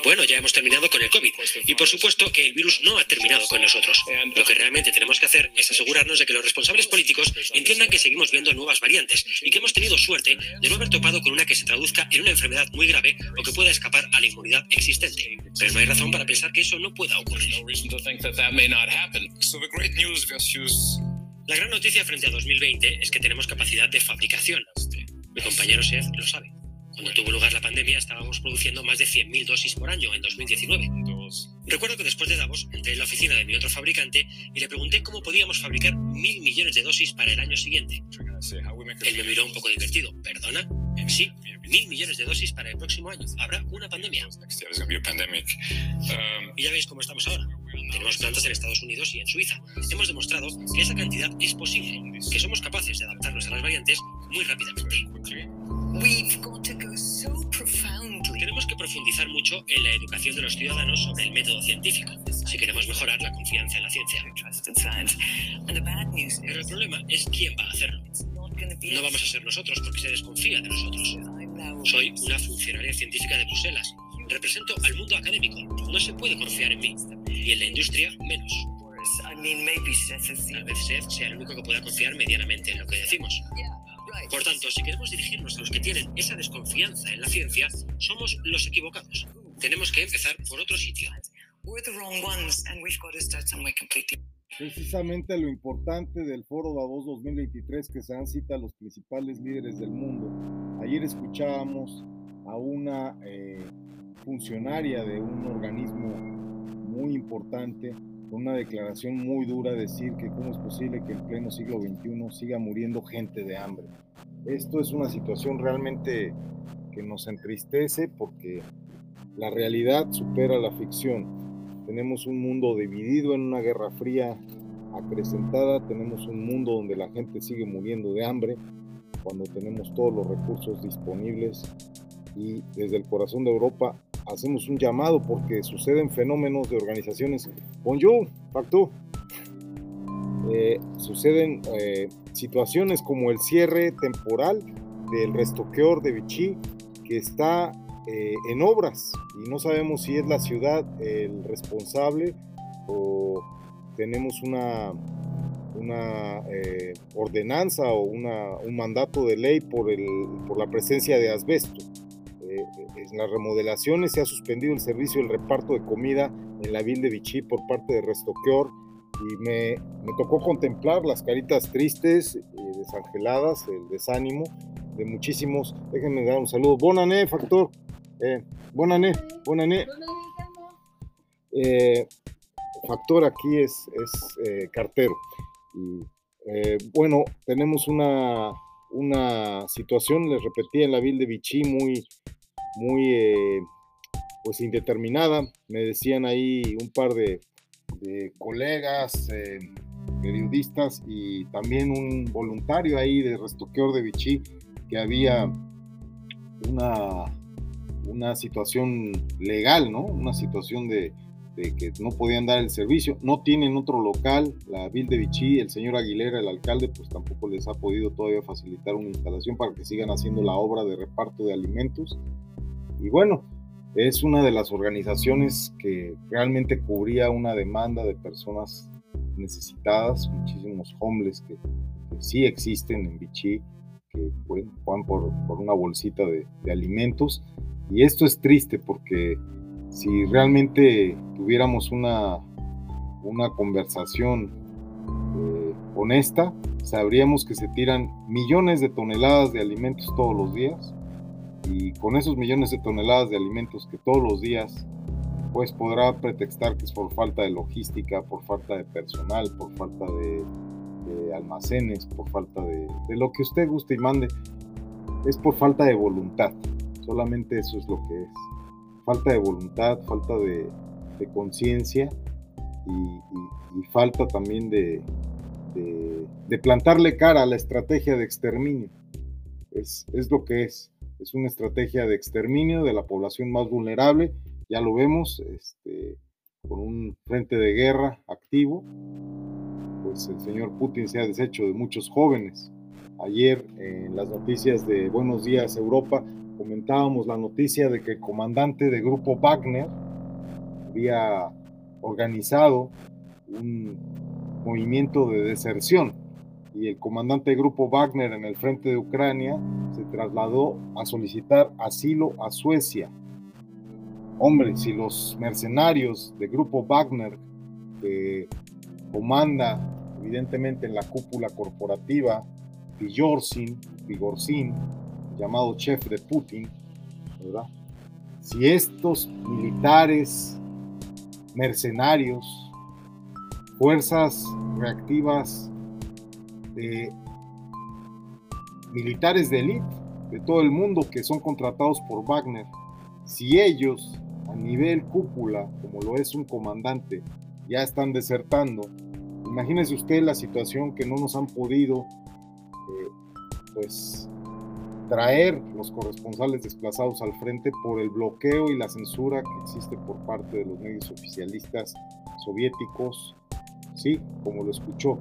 bueno, ya hemos terminado con el COVID. Y por supuesto que el virus no ha terminado con nosotros. Lo que realmente tenemos que hacer es asegurarnos de que los responsables políticos entiendan que seguimos viendo nuevas variantes y que hemos tenido suerte de no haber topado con una que se traduzca en una enfermedad muy grave o que pueda escapar a la inmunidad existente. Pero no hay razón para pensar que eso no pueda ocurrir. La gran noticia frente a 2020 es que tenemos capacidad de fabricación. Mi compañero Seth lo sabe. Cuando tuvo lugar la pandemia estábamos produciendo más de 100.000 dosis por año en 2019. Recuerdo que después de Davos entré en la oficina de mi otro fabricante y le pregunté cómo podíamos fabricar mil millones de dosis para el año siguiente. Él me miró un poco divertido. ¿Perdona? Sí, mil millones de dosis para el próximo año. Habrá una pandemia. Y ya veis cómo estamos ahora. Tenemos plantas en Estados Unidos y en Suiza. Hemos demostrado que esa cantidad es posible, que somos capaces de adaptarnos a las variantes muy rápidamente. Tenemos que profundizar mucho en la educación de los ciudadanos sobre el método científico, si queremos mejorar la confianza en la ciencia. Pero el problema es quién va a hacerlo. No vamos a ser nosotros porque se desconfía de nosotros. Soy una funcionaria científica de Bruselas. Represento al mundo académico. No se puede confiar en mí. Y en la industria, menos. Tal vez Seth sea el único que pueda confiar medianamente en lo que decimos. Por tanto, si queremos dirigirnos a los que tienen esa desconfianza en la ciencia, somos los equivocados. Tenemos que empezar por otro sitio.
Precisamente lo importante del Foro Davos 2023 que se dan cita a los principales líderes del mundo. Ayer escuchábamos a una eh, funcionaria de un organismo muy importante una declaración muy dura decir que cómo es posible que en pleno siglo XXI siga muriendo gente de hambre. Esto es una situación realmente que nos entristece porque la realidad supera la ficción. Tenemos un mundo dividido en una guerra fría acrecentada, tenemos un mundo donde la gente sigue muriendo de hambre, cuando tenemos todos los recursos disponibles y desde el corazón de Europa hacemos un llamado porque suceden fenómenos de organizaciones. Bonjour, Factu. eh, suceden eh, situaciones como el cierre temporal del restoqueor de Vichy, que está eh, en obras y no sabemos si es la ciudad el responsable o tenemos una, una ordenanza o una, un mandato de ley por, el, por la presencia de asbesto. en las remodelaciones se ha suspendido el servicio del reparto de comida en la vil de Vichy por parte de Restoqueor y me, me, tocó contemplar las caritas tristes, y desangeladas, el desánimo de muchísimos. Déjenme dar un saludo. Bonané, factor. Eh, bonané, bonané. Eh, factor aquí es, es eh, cartero. Y, eh, bueno, tenemos una, una situación, les repetí, en la vil de Vichy muy, muy eh, pues indeterminada. Me decían ahí un par de colegas, eh, periodistas y también un voluntario ahí de Restoqueor de Vichy que había una, una situación legal, ¿no? Una situación de, de, que no podían dar el servicio. No tienen otro local, la Ville de Vichy, el señor Aguilera, el alcalde, pues tampoco les ha podido todavía facilitar una instalación para que sigan haciendo la obra de reparto de alimentos. Y bueno, es una de las organizaciones que realmente cubría una demanda de personas necesitadas, muchísimos homeless que, sí existen en Vichy, que van por, una bolsita de, alimentos. Y esto es triste porque si realmente tuviéramos una, una conversación eh, honesta, sabríamos que se tiran millones de toneladas de alimentos todos los días y con esos millones de toneladas de alimentos que todos los días pues podrá pretextar que es por falta de logística, por falta de personal, por falta de, almacenes, por falta de, lo que usted guste y mande, es por falta de voluntad. Solamente eso es lo que es. Falta de voluntad, falta de, conciencia y, falta también de, de, plantarle cara a la estrategia de exterminio. Es, es lo que es es una estrategia de exterminio de la población más vulnerable, ya lo vemos, este, con un frente de guerra activo, pues el señor Putin se ha deshecho de muchos jóvenes. Ayer en las noticias de Buenos Días Europa comentábamos la noticia de que el comandante de grupo Wagner había organizado un movimiento de deserción y el comandante de grupo Wagner en el frente de Ucrania se trasladó a solicitar asilo a Suecia. Hombre, si los mercenarios de grupo Wagner, que comanda evidentemente en la cúpula corporativa, Vigorsin, Vigorsin, llamado chef de Putin, ¿verdad? Si estos militares mercenarios, fuerzas reactivas de militares de élite de todo el mundo que son contratados por Wagner, si ellos a nivel cúpula, como lo es un comandante, ya están desertando, imagínese usted la situación que no nos han podido eh, pues traer los corresponsales desplazados al frente por el bloqueo y la censura que existe por parte de los medios oficialistas soviéticos, sí, como lo escuchó,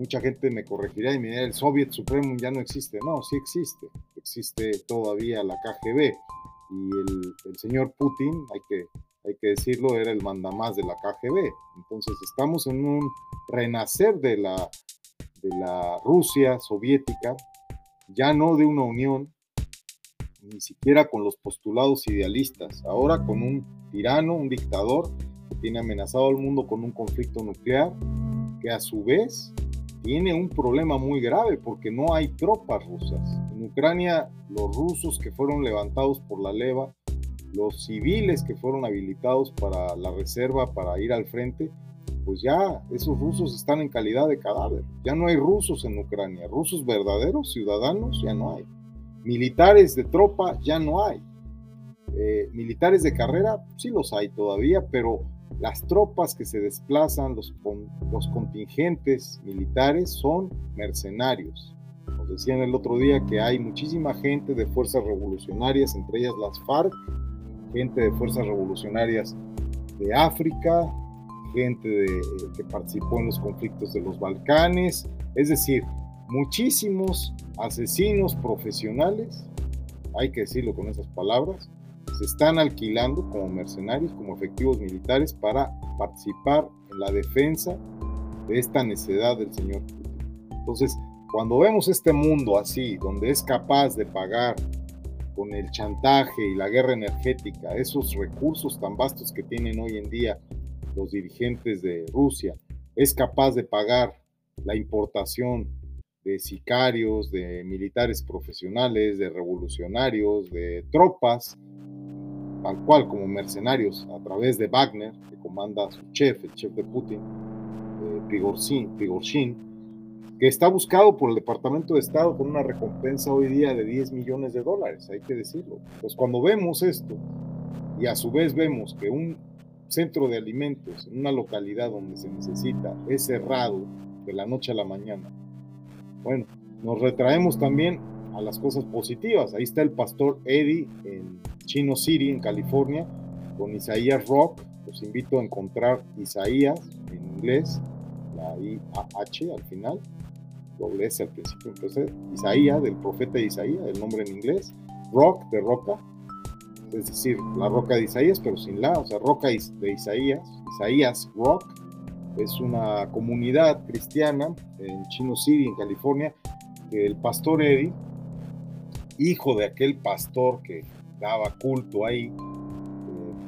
mucha gente me corregirá y me dirá, el Soviet Supremo ya no existe. No, sí existe. Existe todavía la KGB. Y el, señor Putin, hay que, hay que decirlo, era el mandamás de la KGB. Entonces estamos en un renacer de la, de la Rusia soviética, ya no de una unión, ni siquiera con los postulados idealistas, ahora con un tirano, un dictador que tiene amenazado al mundo con un conflicto nuclear, que a su vez tiene un problema muy grave porque no hay tropas rusas. En Ucrania, los rusos que fueron levantados por la leva, los civiles que fueron habilitados para la reserva, para ir al frente, pues ya esos rusos están en calidad de cadáver. Ya no hay rusos en Ucrania. Rusos verdaderos, ciudadanos, ya no hay. Militares de tropa, ya no hay. Eh, militares de carrera, sí los hay todavía, pero las tropas que se desplazan, los, los contingentes militares son mercenarios. Nos decían el otro día que hay muchísima gente de fuerzas revolucionarias, entre ellas las FARC, gente de fuerzas revolucionarias de África, gente que participó en los conflictos de los Balcanes, es decir, muchísimos asesinos profesionales, hay que decirlo con esas palabras, se están alquilando como mercenarios, como efectivos militares para participar en la defensa de esta necedad del señor Putin. Entonces, cuando vemos este mundo así, donde es capaz de pagar con el chantaje y la guerra energética esos recursos tan vastos que tienen hoy en día los dirigentes de Rusia, es capaz de pagar la importación de sicarios, de militares profesionales, de revolucionarios, de tropas, tal cual como mercenarios a través de Wagner, que comanda su chef, el chef de Putin, eh, Prigozhin, que está buscado por el Departamento de Estado con una recompensa hoy día de 10 millones de dólares, hay que decirlo. Pues cuando vemos esto y a su vez vemos que un centro de alimentos en una localidad donde se necesita es cerrado de la noche a la mañana, bueno, nos retraemos también a las cosas positivas. Ahí está el pastor Eddie en Chino City, en California, con Isaías Rock. Los invito a encontrar Isaías en inglés, la I-A-H al final, doble S al principio. Entonces, Isaías, del profeta Isaías, el nombre en inglés. Rock, de roca, es decir, la roca de Isaías, pero sin la, o sea, roca de Isaías, Isaías Rock. Es una comunidad cristiana en Chino City, en California, el pastor Eddie, hijo de aquel pastor que daba culto ahí, eh,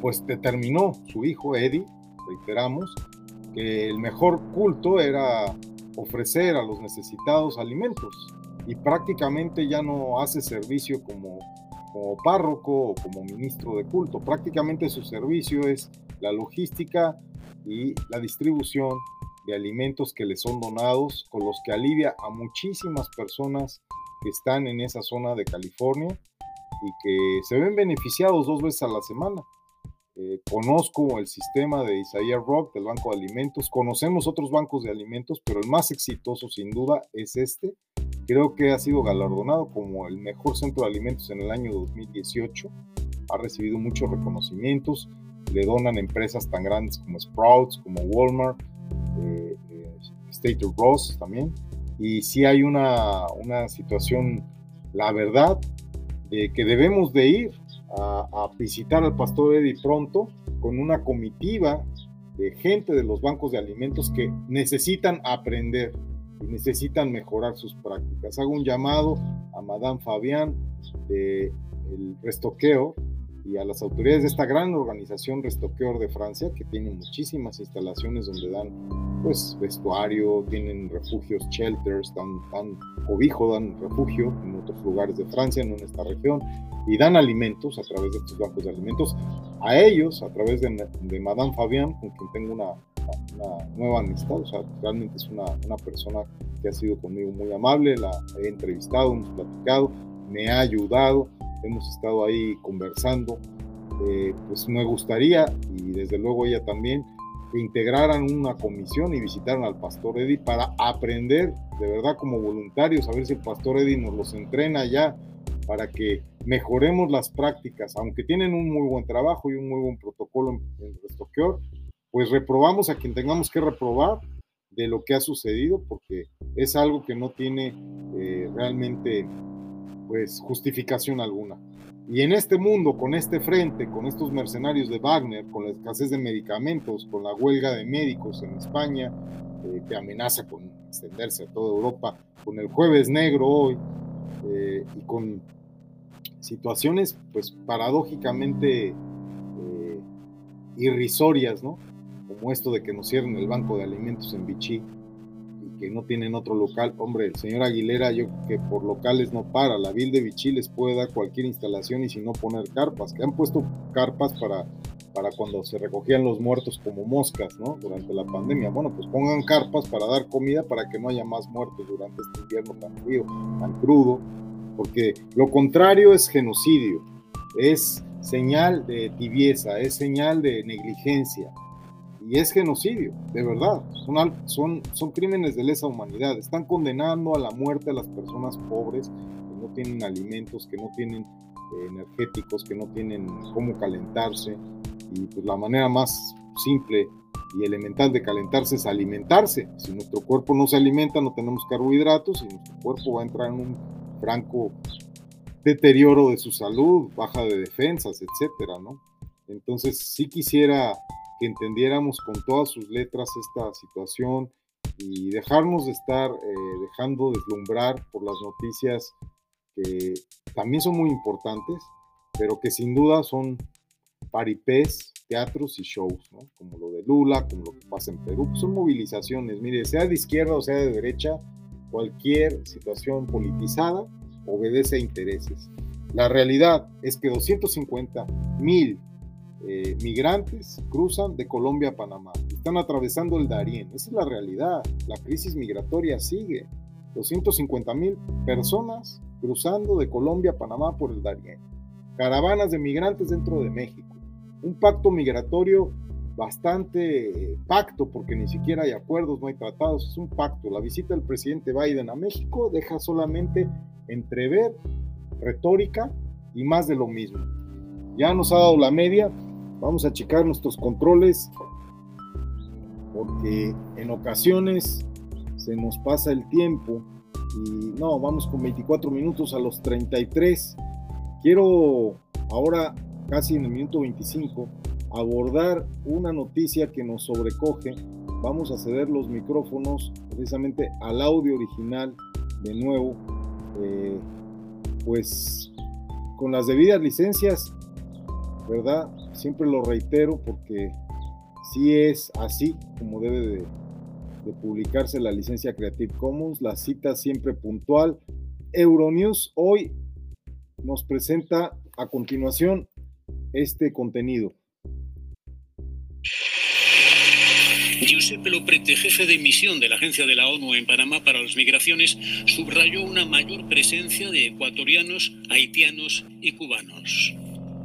pues determinó su hijo Eddie, reiteramos, que el mejor culto era ofrecer a los necesitados alimentos. Y prácticamente ya no hace servicio como, como párroco o como ministro de culto, prácticamente su servicio es la logística y la distribución de alimentos que le son donados, con los que alivia a muchísimas personas que están en esa zona de California y que se ven beneficiados dos veces a la semana. Eh, conozco el sistema de Isaiah Rock del Banco de Alimentos, conocemos otros bancos de alimentos, pero el más exitoso sin duda es este. Creo que ha sido galardonado como el mejor centro de alimentos en el año 2018. Ha recibido muchos reconocimientos. Le donan empresas tan grandes como Sprouts, como Walmart, eh, eh, State of Ross también. Y si hay una, una situación, la verdad, que debemos de ir a, visitar al pastor Eddie pronto con una comitiva de gente de los bancos de alimentos que necesitan aprender y necesitan mejorar sus prácticas. Hago un llamado a Madame Fabián de el Restoqueo y a las autoridades de esta gran organización Restoqueor de Francia, que tiene muchísimas instalaciones donde dan pues vestuario, tienen refugios, shelters, dan, dan cobijo, dan refugio en otros lugares de Francia, no en esta región, y dan alimentos a través de estos bancos de alimentos. A ellos, a través de, de Madame Fabián, con quien tengo una, una, nueva amistad, o sea, realmente es una, una persona que ha sido conmigo muy amable, la he entrevistado, hemos platicado, me ha ayudado, hemos estado ahí conversando. Eh, pues me gustaría, y desde luego ella también, que integraran una comisión y visitaran al pastor Eddie para aprender de verdad como voluntarios, a ver si el pastor Eddie nos los entrena ya para que mejoremos las prácticas, aunque tienen un muy buen trabajo y un muy buen protocolo en, en Restoqueor, pues reprobamos a quien tengamos que reprobar de lo que ha sucedido, porque es algo que no tiene eh, realmente pues justificación alguna. Y en este mundo, con este frente, con estos mercenarios de Wagner, con la escasez de medicamentos, con la huelga de médicos en España, eh, que amenaza con extenderse a toda Europa, con el jueves negro hoy, eh, y con situaciones pues paradójicamente eh, irrisorias, ¿no? Como esto de que nos cierren el banco de alimentos en Vichy, que no tienen otro local. Hombre, el señor Aguilera, yo que por locales no para. La Vil de Vichy les puede dar cualquier instalación y si no poner carpas, que han puesto carpas para, para cuando se recogían los muertos como moscas, ¿no? Durante la pandemia. Bueno, pues pongan carpas para dar comida para que no haya más muertos durante este invierno tan frío, tan crudo, porque lo contrario es genocidio, es señal de tibieza, es señal de negligencia y es genocidio, de verdad. Son, son, son crímenes de lesa humanidad. Están condenando a la muerte a las personas pobres que no tienen alimentos, que no tienen eh, energéticos, que no tienen cómo calentarse. Y pues la manera más simple y elemental de calentarse es alimentarse. Si nuestro cuerpo no se alimenta, no tenemos carbohidratos y nuestro cuerpo va a entrar en un franco deterioro de su salud, baja de defensas, etcétera, ¿no? Entonces, sí quisiera entendiéramos con todas sus letras esta situación y dejarnos de estar eh, dejando deslumbrar por las noticias que también son muy importantes, pero que sin duda son paripés, teatros y shows, como lo de Lula, como lo que pasa en Perú, son movilizaciones, mire, sea de izquierda o sea de derecha, cualquier situación politizada obedece a intereses. La realidad es que 250 mil eh, migrantes cruzan de Colombia a Panamá, están atravesando el Darién, esa es la realidad, la crisis migratoria sigue, 250 mil personas cruzando de Colombia a Panamá por el Darién, caravanas de migrantes dentro de México. Un pacto migratorio bastante pacto, porque ni siquiera hay acuerdos, no hay tratados, es un pacto. La visita del presidente Biden a México deja solamente entrever retórica y más de lo mismo. Ya nos ha dado la media, vamos a checar nuestros controles, porque en ocasiones se nos pasa el tiempo y no, vamos con 24 minutos a los 33. Quiero ahora casi en el minuto 25, abordar una noticia que nos sobrecoge. Vamos a ceder los micrófonos precisamente al audio original de nuevo, eh, pues con las debidas licencias, ¿verdad? Siempre lo reitero porque si es así como debe de, de publicarse la licencia Creative Commons, la cita siempre puntual. Euronews hoy nos presenta a continuación este contenido.
Giuseppe Loprete, jefe de misión de la Agencia de la ONU en Panamá para las Migraciones, subrayó una mayor presencia de ecuatorianos, haitianos y cubanos.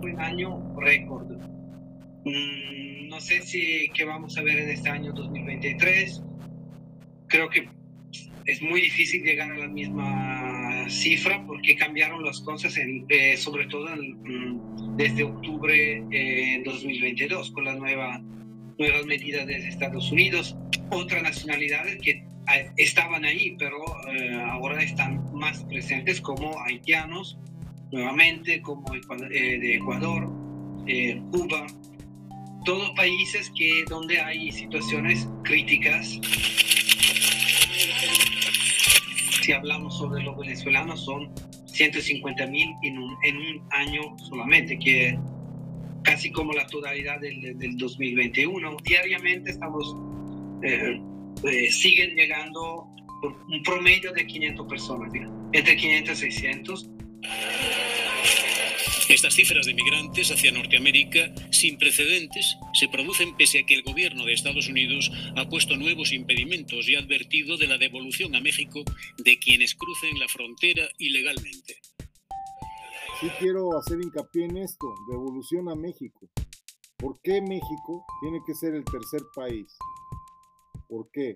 Un año récord. Mm, no sé si qué vamos a ver en este año 2023. Creo que es muy difícil llegar a la misma cifra porque cambiaron las cosas, eh, sobre todo mm, desde octubre de 2022 con las nueva, nuevas medidas de Estados Unidos. Otras nacionalidades que ah, estaban ahí, pero eh, ahora están más presentes como haitianos, nuevamente como eh, de Ecuador, Cuba, todos países que donde hay situaciones críticas si hablamos sobre los venezolanos, son 150 mil en un, en un año solamente, que casi como la totalidad del, del 2021. Diariamente estamos, eh, eh, siguen llegando por un promedio de 500 personas, entre 500 y 600.
Estas cifras de migrantes hacia Norteamérica sin precedentes se producen pese a que el gobierno de Estados Unidos ha puesto nuevos impedimentos y ha advertido de la devolución a México de quienes crucen la frontera ilegalmente.
Sí quiero hacer hincapié en esto, devolución a México. ¿Por qué México tiene que ser el tercer país? ¿Por qué?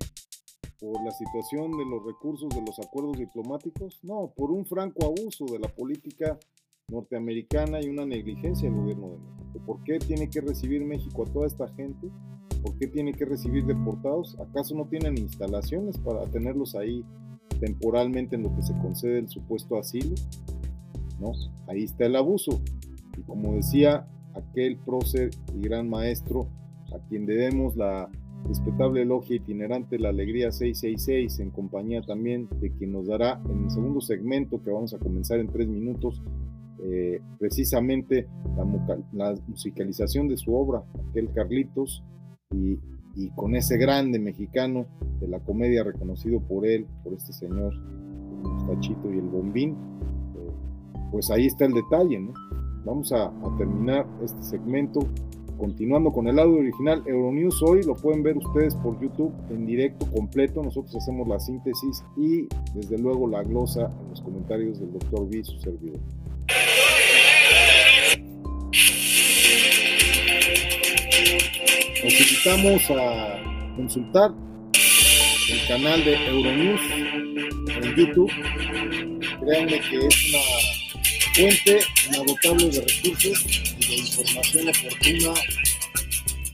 ¿Por la situación de los recursos de los acuerdos diplomáticos? No, por un franco abuso de la política norteamericana y una negligencia del gobierno de México. ¿Por qué tiene que recibir México a toda esta gente? ¿Por qué tiene que recibir deportados? ¿Acaso no tienen instalaciones para tenerlos ahí temporalmente en lo que se concede el supuesto asilo? No, ahí está el abuso. Y como decía aquel prócer y gran maestro, a quien debemos la respetable elogia itinerante La Alegría 666, en compañía también de quien nos dará en el segundo segmento que vamos a comenzar en tres minutos eh, precisamente la, musicalización de su obra, aquel Carlitos, y, con ese grande mexicano de la comedia reconocido por él, por este señor, el Mustachito y el Bombín, eh, pues ahí está el detalle, ¿no? Vamos a, a terminar este segmento continuando con el audio original Euronews hoy, lo pueden ver ustedes por YouTube en directo completo, nosotros hacemos la síntesis y desde luego la glosa en los comentarios del doctor B, su servidor. Nos invitamos a consultar el canal de Euronews en YouTube. Créanme que es una fuente inagotable de recursos de información oportuna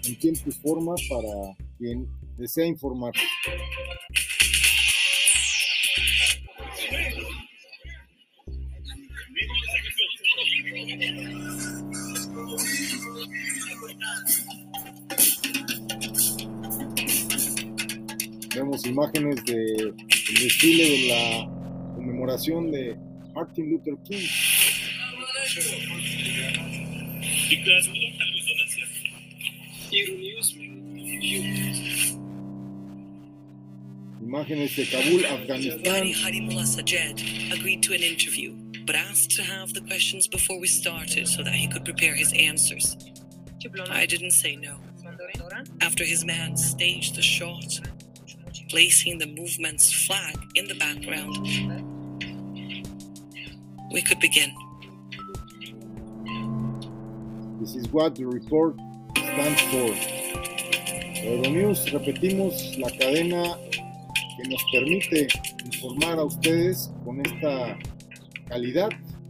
en tiempo y forma para quien desea informarse. Vemos imágenes del desfile de la conmemoración de Martin Luther King. Imágenes de Kabul, Afganistán.
Gani Harimullah Sajed agreed to an interview, but asked to have the questions before we started so that he could prepare his answers. I didn't say no. After his man staged the shot, placing the movement's flag in the background, we could begin.
This is what the report stands for. Euronews, repetimos la cadena que nos permite informar a ustedes con esta calidad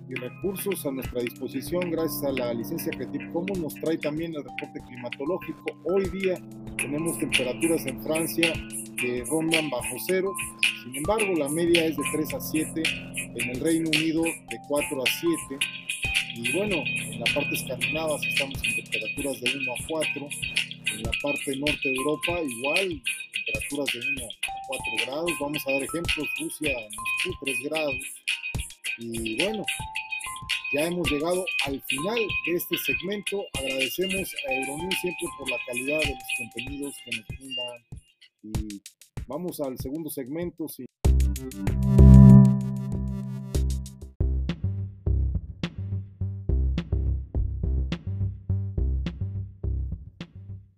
y recursos a nuestra disposición gracias a la licencia Creative Commons nos trae también el reporte climatológico. Hoy día tenemos temperaturas en Francia que rondan bajo cero, sin embargo la media es de 3 a 7, en el Reino Unido de 4 a 7 y bueno, en la parte escandinava estamos en temperaturas de 1 a 4, en la parte norte de Europa igual, temperaturas de 1 a 4 grados, vamos a dar ejemplos, Rusia, Moscú 3 grados y bueno, ya hemos llegado al final de este segmento. Agradecemos a Euronews siempre por la calidad de los contenidos que nos brindan. Y vamos al segundo segmento. Sí.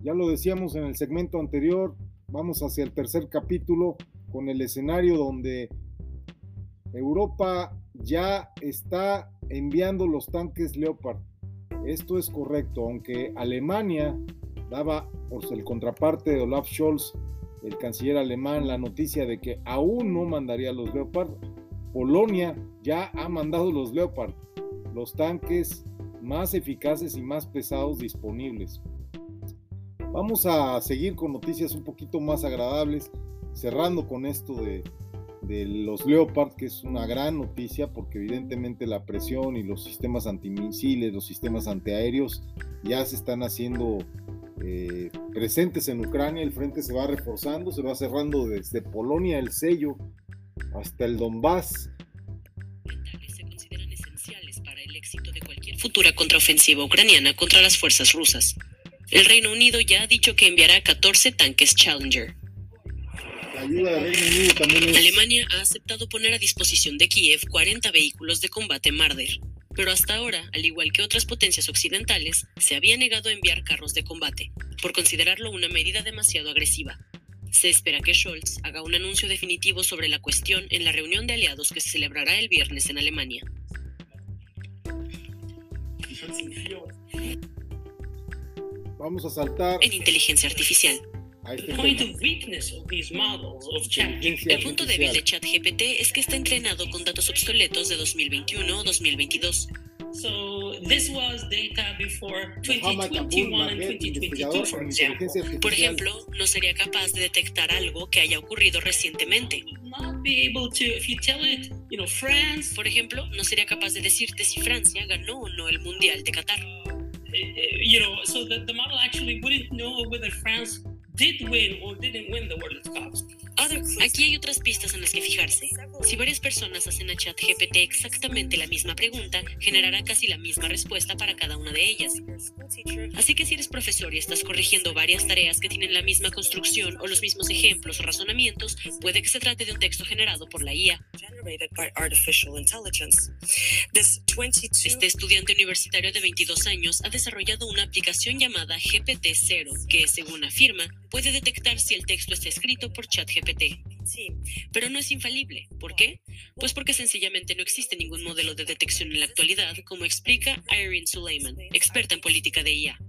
Ya lo decíamos en el segmento anterior, vamos hacia el tercer capítulo con el escenario donde Europa ya está enviando los tanques Leopard. Esto es correcto, aunque Alemania daba por el contraparte de Olaf Scholz, el canciller alemán, la noticia de que aún no mandaría los Leopard. Polonia ya ha mandado los Leopard, los tanques más eficaces y más pesados disponibles. Vamos a seguir con noticias un poquito más agradables, cerrando con esto de, los Leopard, que es una gran noticia porque evidentemente la presión y los sistemas antimisiles, los sistemas antiaéreos ya se están haciendo eh, presentes en Ucrania, el frente se va reforzando, se va cerrando desde Polonia el sello hasta el Donbass.
Futura contraofensiva ucraniana contra las fuerzas rusas. El Reino Unido ya ha dicho que enviará 14 tanques Challenger.
La ayuda del Reino Unido también es...
Alemania ha aceptado poner a disposición de Kiev 40 vehículos de combate Marder, pero hasta ahora, al igual que otras potencias occidentales, se había negado a enviar carros de combate, por considerarlo una medida demasiado agresiva. Se espera que Scholz haga un anuncio definitivo sobre la cuestión en la reunión de aliados que se celebrará el viernes en Alemania.
Vamos a saltar
En inteligencia artificial.
este
Point
tema.
of weakness of these models of
Inteligencia
El punto débil de. ChatGPT es que está entrenado con datos obsoletos de 2021 o 2022.
So this was data before
Mohamed Abul
2021 and
Maged,
2022,
investigador
for example.
Por ejemplo, no sería capaz de detectar algo que haya ocurrido recientemente. Por ejemplo, no sería capaz de decirte si Francia ganó o no el Mundial de Qatar.
You know, so that the model actually wouldn't know whether France did win or didn't win the World Cup.
Aquí hay otras pistas en las que fijarse. Si varias personas hacen a ChatGPT exactamente la misma pregunta, generará casi la misma respuesta para cada una de ellas. Así que si eres profesor y estás corrigiendo varias tareas que tienen la misma construcción o los mismos ejemplos o razonamientos, puede que se trate de un texto generado por la IA.
generated by artificial intelligence. This 22
Este estudiante universitario de 22 años ha desarrollado una aplicación llamada GPT-0 que, según afirma, puede detectar si el texto está escrito por ChatGPT. Pero no es infalible. ¿Por qué? Pues porque sencillamente no existe ningún modelo de detección en la actualidad, como explica Irene Suleiman, experta en política de IA.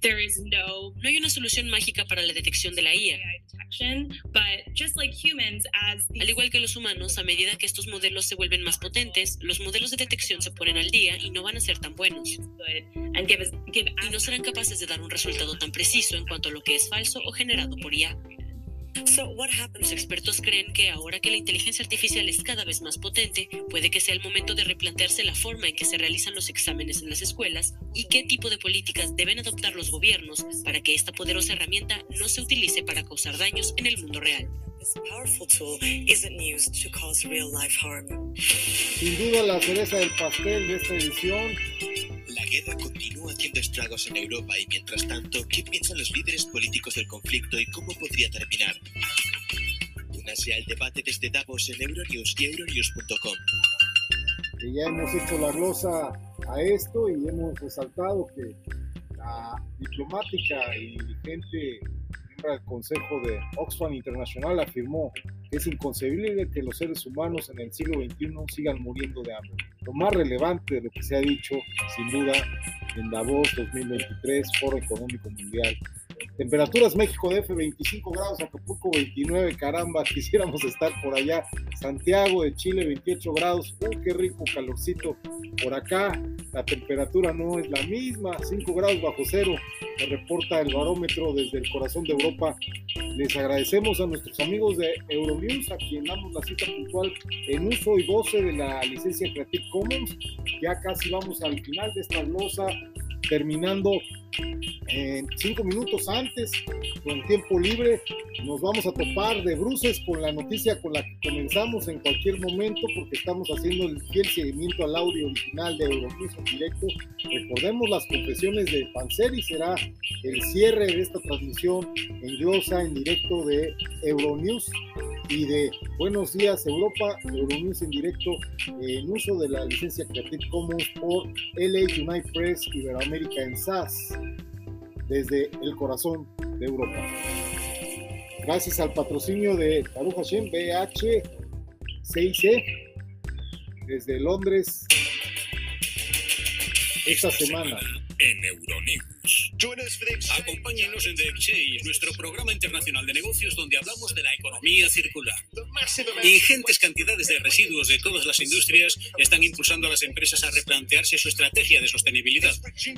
There is no, no hay una solución mágica para la detección de la IA. Al igual que los humanos, a medida que estos modelos se vuelven más potentes, los modelos de detección se ponen al día y no van a ser tan buenos. Y no serán capaces de dar un resultado tan preciso en cuanto a lo que es falso o generado por IA. Los expertos creen que ahora que la inteligencia artificial es cada vez más potente, puede que sea el momento de replantearse la forma en que se realizan los exámenes en las escuelas y qué tipo de políticas deben adoptar los gobiernos para que esta poderosa herramienta no se utilice para causar daños en el mundo real.
Sin duda la cereza del pastel de esta edición
la guerra continúa haciendo estragos en Europa y mientras tanto, ¿qué piensan los líderes políticos del conflicto y cómo podría terminar? Únase al debate desde Davos en Euronews y euronews.com.
ya hemos hecho la glosa a esto y hemos resaltado que la diplomática y gente del Consejo de Oxfam Internacional afirmó que es inconcebible que los seres humanos en el siglo XXI sigan muriendo de hambre. Lo más relevante de lo que se ha dicho, sin duda, en Davos 2023, Foro Económico Mundial, Temperaturas México DF 25 grados, Acapulco 29, caramba, [laughs] quisiéramos estar por allá. Santiago de Chile 28 grados, uy, qué rico calorcito por acá. La temperatura no es la misma, 5 grados bajo cero, me reporta el barómetro desde el corazón de Europa. Les agradecemos a nuestros amigos de Euronews, a quien damos la cita puntual en uso y goce de la licencia Creative Commons. Ya casi vamos al final de esta glosa terminando en cinco minutos antes, con tiempo libre, nos vamos a topar de bruces con la noticia con la que comenzamos en cualquier momento, porque estamos haciendo el fiel seguimiento al audio original de Euronews en directo. Recordemos las confesiones de Panseri, será el cierre de esta transmisión en glosa en directo de Euronews y de Buenos Días Europa, Euronews en directo en uso de la licencia Creative Commons por LA United Press Iberoamérica en SAS desde el corazón de Europa. Gracias al patrocinio de Baruch Hashem BH 6C desde Londres esta semana
en Euronews. Acompáñenos en The Exchange, nuestro programa internacional de negocios donde hablamos de la economía circular. Ingentes cantidades de residuos de todas las industrias están impulsando a las empresas a replantearse su estrategia de sostenibilidad.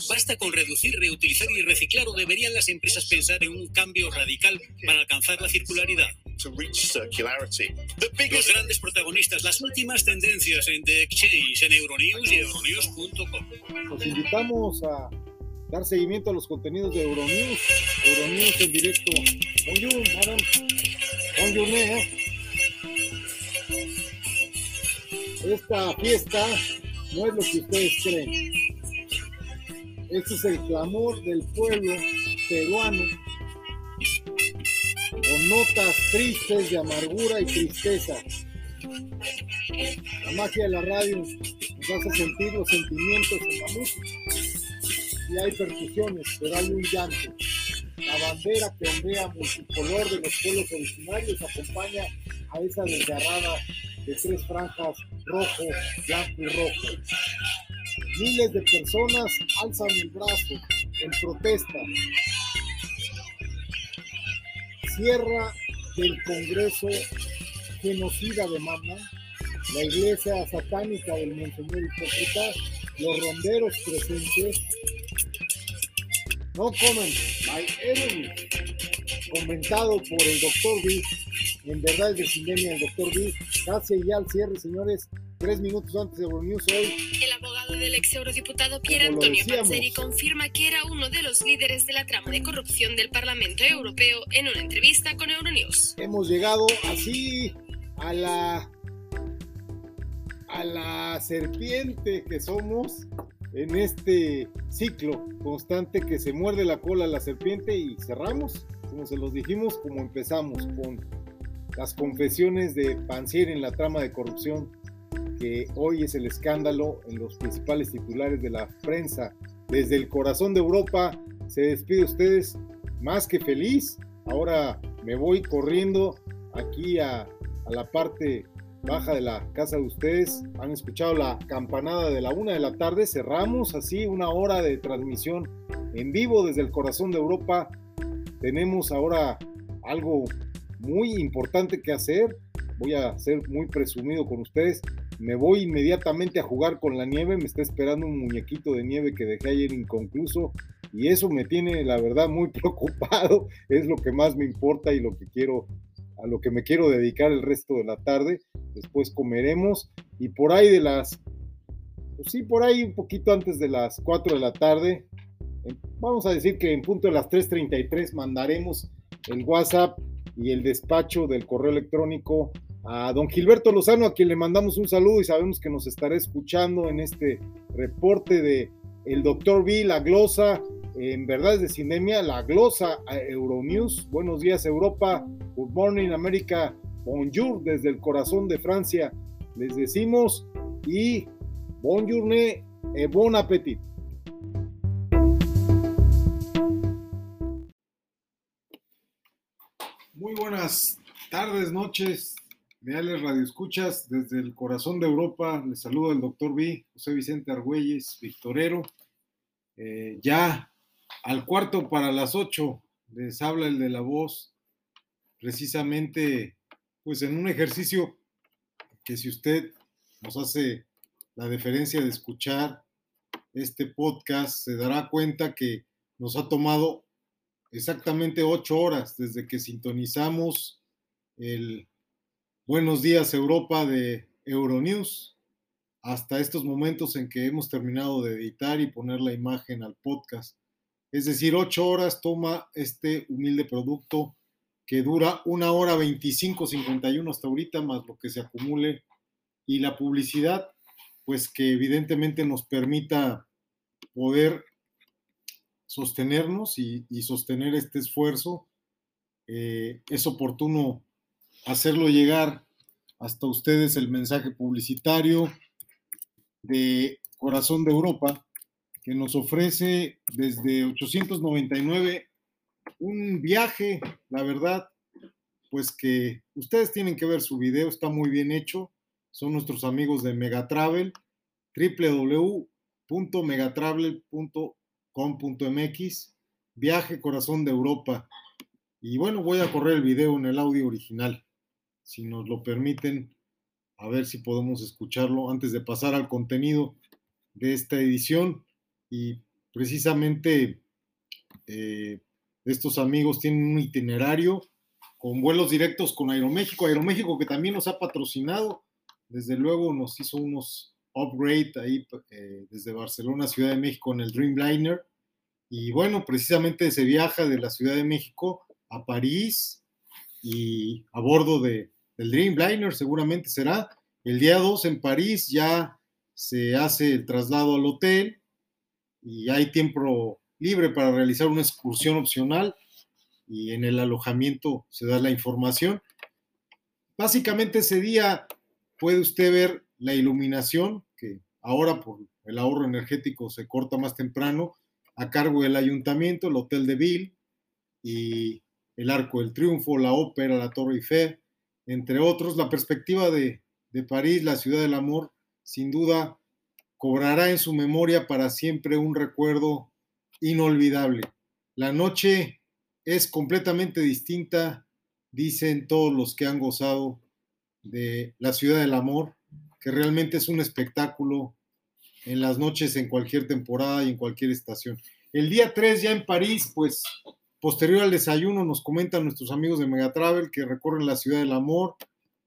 Basta con reducir, reutilizar y reciclar o deberían las empresas pensar en un cambio radical para alcanzar la circularidad. Los grandes protagonistas, las últimas tendencias en The Exchange, en Euronews y Euronews.com.
Los invitamos a dar seguimiento a los contenidos de Euronews. Euronews en directo. Bonjour, madame. Esta fiesta no es lo que ustedes creen. Este es el clamor del pueblo peruano con notas tristes de amargura y tristeza. La magia de la radio nos hace sentir los sentimientos en la música. Y hay percusiones, pero hay un llanto. La bandera que ondea multicolor de los pueblos originarios acompaña a esa desgarrada de tres franjas rojo, blanco y rojo. Miles de personas alzan el brazo en protesta Tierra del Congreso genocida de Mama, la iglesia satánica del Monseñor Hipócrita, los ronderos presentes, no comen, my enemy, comentado por el doctor B, en verdad es de Sindemia el doctor B, casi ya al cierre, señores, tres minutos antes de Euronews hoy.
El abogado del ex eurodiputado Pier Antonio Panzeri confirma que era uno de los líderes de la trama de corrupción del Parlamento Europeo en una entrevista con Euronews.
Hemos llegado así a la a la serpiente que somos en este ciclo constante que se muerde la cola a la serpiente y cerramos, como se los dijimos, como empezamos con las confesiones de Panzeri en la trama de corrupción que hoy es el escándalo en los principales titulares de la prensa. Desde el corazón de Europa se despide ustedes más que feliz. Ahora me voy corriendo aquí a, a la parte baja de la casa de ustedes. Han escuchado la campanada de la una de la tarde. Cerramos así una hora de transmisión en vivo desde el corazón de Europa. Tenemos ahora algo muy importante que hacer. Voy a ser muy presumido con ustedes. Me voy inmediatamente a jugar con la nieve. Me está esperando un muñequito de nieve que dejé ayer inconcluso. Y eso me tiene, la verdad, muy [laughs] preocupado. Es lo que más me importa y lo que quiero, a lo que me quiero dedicar el resto de la tarde. Después comeremos. Y por ahí de las, pues sí, por ahí un poquito antes de las 4 de la tarde, vamos a decir que en punto de las 3.33 mandaremos el WhatsApp y el despacho del correo electrónico a don Gilberto Lozano, a quien le mandamos un saludo y sabemos que nos estará escuchando en este reporte de el doctor B, la glosa, en verdad de Cinemia, la glosa a Euronews. Buenos días Europa, good morning América, bonjour desde el corazón de Francia. Les decimos y bonjour et bon appétit. Muy buenas tardes, noches, leales radioescuchas desde el corazón de Europa. Les saluda el doctor B, José Vicente Argüelles, Victorero. Eh, ya al cuarto para las ocho les habla el de la voz, precisamente pues en un ejercicio que si usted nos hace la deferencia de escuchar este podcast, se dará cuenta que nos ha tomado exactamente ocho horas desde que sintonizamos el Buenos días Europa de Euronews hasta estos momentos en que hemos terminado de editar y poner la imagen al podcast. Es decir, ocho horas toma este humilde producto que dura una hora 25, 51 hasta ahorita, más lo que se acumule, y la publicidad, pues que evidentemente nos permita poder sostenernos y, sostener este esfuerzo. Eh, es oportuno hacerlo llegar hasta ustedes el mensaje publicitario de Corazón de Europa, que nos ofrece desde 899 un viaje, la verdad, pues que ustedes tienen que ver su video, está muy bien hecho. Son nuestros amigos de Megatravel, www.megatravel.com com.mx, Viaje Corazón de Europa. Y bueno, voy a correr el video en el audio original, si nos lo permiten, a ver si podemos escucharlo antes de pasar al contenido de esta edición. Y precisamente eh, estos amigos tienen un itinerario con vuelos directos con Aeroméxico. Aeroméxico que también nos ha patrocinado, desde luego nos hizo unos upgrade ahí eh, desde Barcelona, Ciudad de México en el Dreamliner. Y bueno, precisamente se viaja de la Ciudad de México a París y a bordo de, del Dreamliner seguramente será. El día 2 en París ya se hace el traslado al hotel y hay tiempo libre para realizar una excursión opcional y en el alojamiento se da la información. Básicamente ese día puede usted ver la iluminación, que ahora por el ahorro energético se corta más temprano, a cargo del ayuntamiento, el Hotel de Ville y el Arco del Triunfo, la Ópera, la Torre Eiffel, entre otros. La perspectiva de, de París, la ciudad del amor, sin duda cobrará en su memoria para siempre un recuerdo inolvidable. La noche es completamente distinta, dicen todos los que han gozado de la ciudad del amor, que realmente es un espectáculo en las noches, en cualquier temporada y en cualquier estación. El día 3 ya en París, pues posterior al desayuno nos comentan nuestros amigos de Megatravel que recorren la ciudad del amor,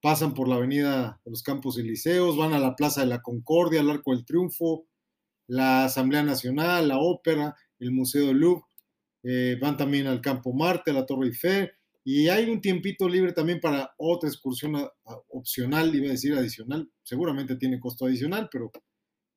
pasan por la avenida de los Campos Elíseos, van a la Plaza de la Concordia, al Arco del Triunfo, la Asamblea Nacional, la Ópera, el Museo del Louvre, eh, van también al Campo Marte, a la Torre Eiffel, y hay un tiempito libre también para otra excursión opcional, iba a decir adicional, seguramente tiene costo adicional, pero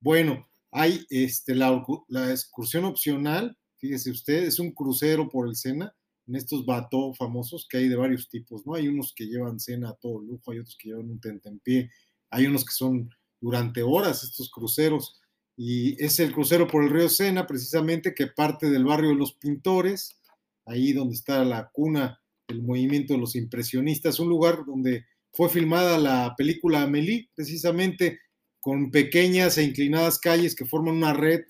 bueno, hay este, la, la excursión opcional, fíjese usted, es un crucero por el Sena, en estos bateaux famosos que hay de varios tipos, ¿no? Hay unos que llevan cena a todo lujo, hay otros que llevan un tentempié, hay unos que son durante horas estos cruceros, y es el crucero por el río Sena, precisamente, que parte del barrio de los pintores, ahí donde está la cuna el movimiento de los impresionistas, un lugar donde fue filmada la película Amélie, precisamente con pequeñas e inclinadas calles que forman una red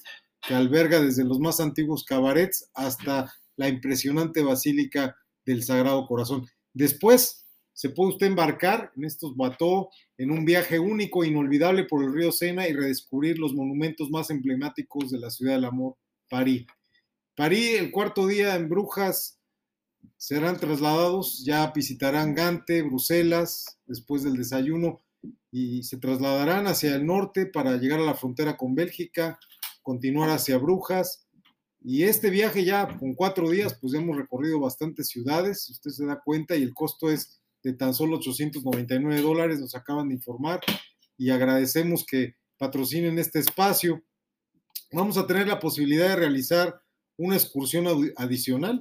que alberga desde los más antiguos cabarets hasta la impresionante Basílica del Sagrado Corazón. Después se puede usted embarcar en estos bateaux en un viaje único, inolvidable por el río Sena y redescubrir los monumentos más emblemáticos de la ciudad del amor, París. París, el cuarto día en Brujas, serán trasladados, ya visitarán Gante, Bruselas, después del desayuno, y se trasladarán hacia el norte para llegar a la frontera con Bélgica, continuar hacia Brujas. Y este viaje ya con cuatro días, pues hemos recorrido bastantes ciudades, usted se da cuenta, y el costo es de tan solo 899 dólares, nos acaban de informar, y agradecemos que patrocinen este espacio. Vamos a tener la posibilidad de realizar una excursión adicional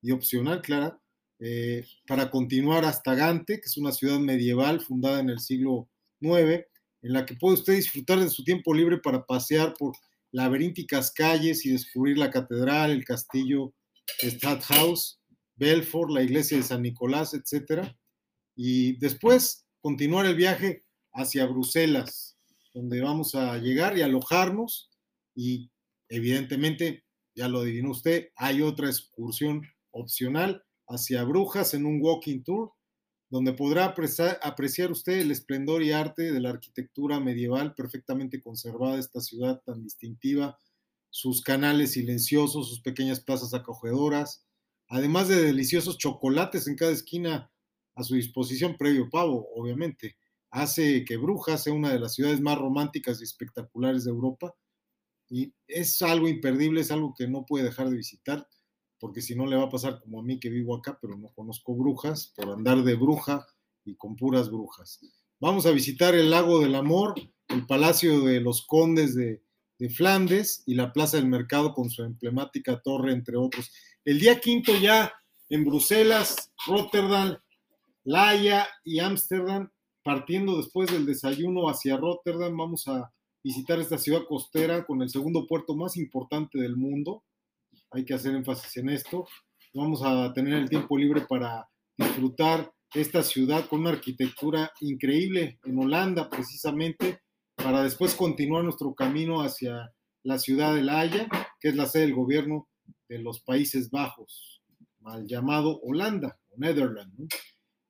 y opcional, Clara, eh, para continuar hasta Gante, que es una ciudad medieval fundada en el siglo IX, en la que puede usted disfrutar de su tiempo libre para pasear por laberínticas calles y descubrir la catedral, el castillo Stadthaus, Belfort, la iglesia de San Nicolás, etc. Y después continuar el viaje hacia Bruselas, donde vamos a llegar y alojarnos y evidentemente, ya lo adivinó usted, hay otra excursión opcional hacia Brujas en un walking tour donde podrá apreciar, usted el esplendor y arte de la arquitectura medieval perfectamente conservada esta ciudad tan distintiva, sus canales silenciosos, sus pequeñas plazas acogedoras, además de deliciosos chocolates en cada esquina a su disposición previo pago, obviamente. Hace que Brujas sea una de las ciudades más románticas y espectaculares de Europa y es algo imperdible, es algo que no puede dejar de visitar porque si no le va a pasar como a mí que vivo acá, pero no conozco brujas, por andar de bruja y con puras brujas. Vamos a visitar el Lago del Amor, el Palacio de los Condes de, Flandes y la Plaza del Mercado con su emblemática torre, entre otros. El día quinto ya en Bruselas, Rotterdam, La Haya y Ámsterdam, partiendo después del desayuno hacia Rotterdam, vamos a visitar esta ciudad costera con el segundo puerto más importante del mundo, hay que hacer énfasis en esto. Vamos a tener el tiempo libre para disfrutar esta ciudad con una arquitectura increíble en Holanda, precisamente, para después continuar nuestro camino hacia la ciudad de La Haya, que es la sede del gobierno de los Países Bajos, mal llamado Holanda o Netherlands,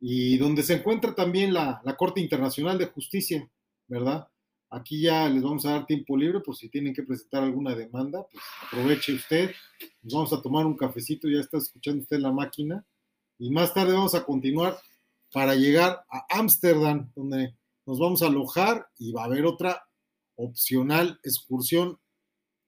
y donde se encuentra también la, la Corte Internacional de Justicia, ¿verdad? Aquí ya les vamos a dar tiempo libre por si tienen que presentar alguna demanda, pues aproveche usted. Nos vamos a tomar un cafecito, ya está escuchando usted la máquina. Y más tarde vamos a continuar para llegar a Ámsterdam, donde nos vamos a alojar y va a haber otra opcional excursión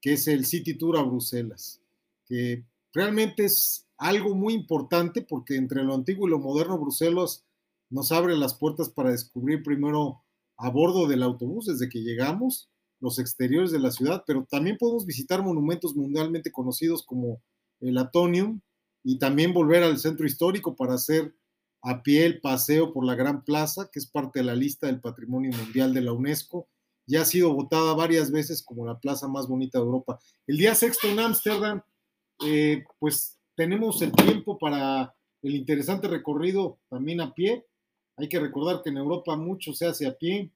que es el City Tour a Bruselas, que realmente es algo muy importante porque entre lo antiguo y lo moderno Bruselas nos abre las puertas para descubrir primero a bordo del autobús desde que llegamos, los exteriores de la ciudad, pero también podemos visitar monumentos mundialmente conocidos como el Atonium y también volver al centro histórico para hacer a pie el paseo por la Gran Plaza, que es parte de la lista del Patrimonio Mundial de la UNESCO. Ya ha sido votada varias veces como la plaza más bonita de Europa. El día sexto en Ámsterdam, eh, pues tenemos el tiempo para el interesante recorrido también a pie hay que recordar que en Europa mucho se hace a pie.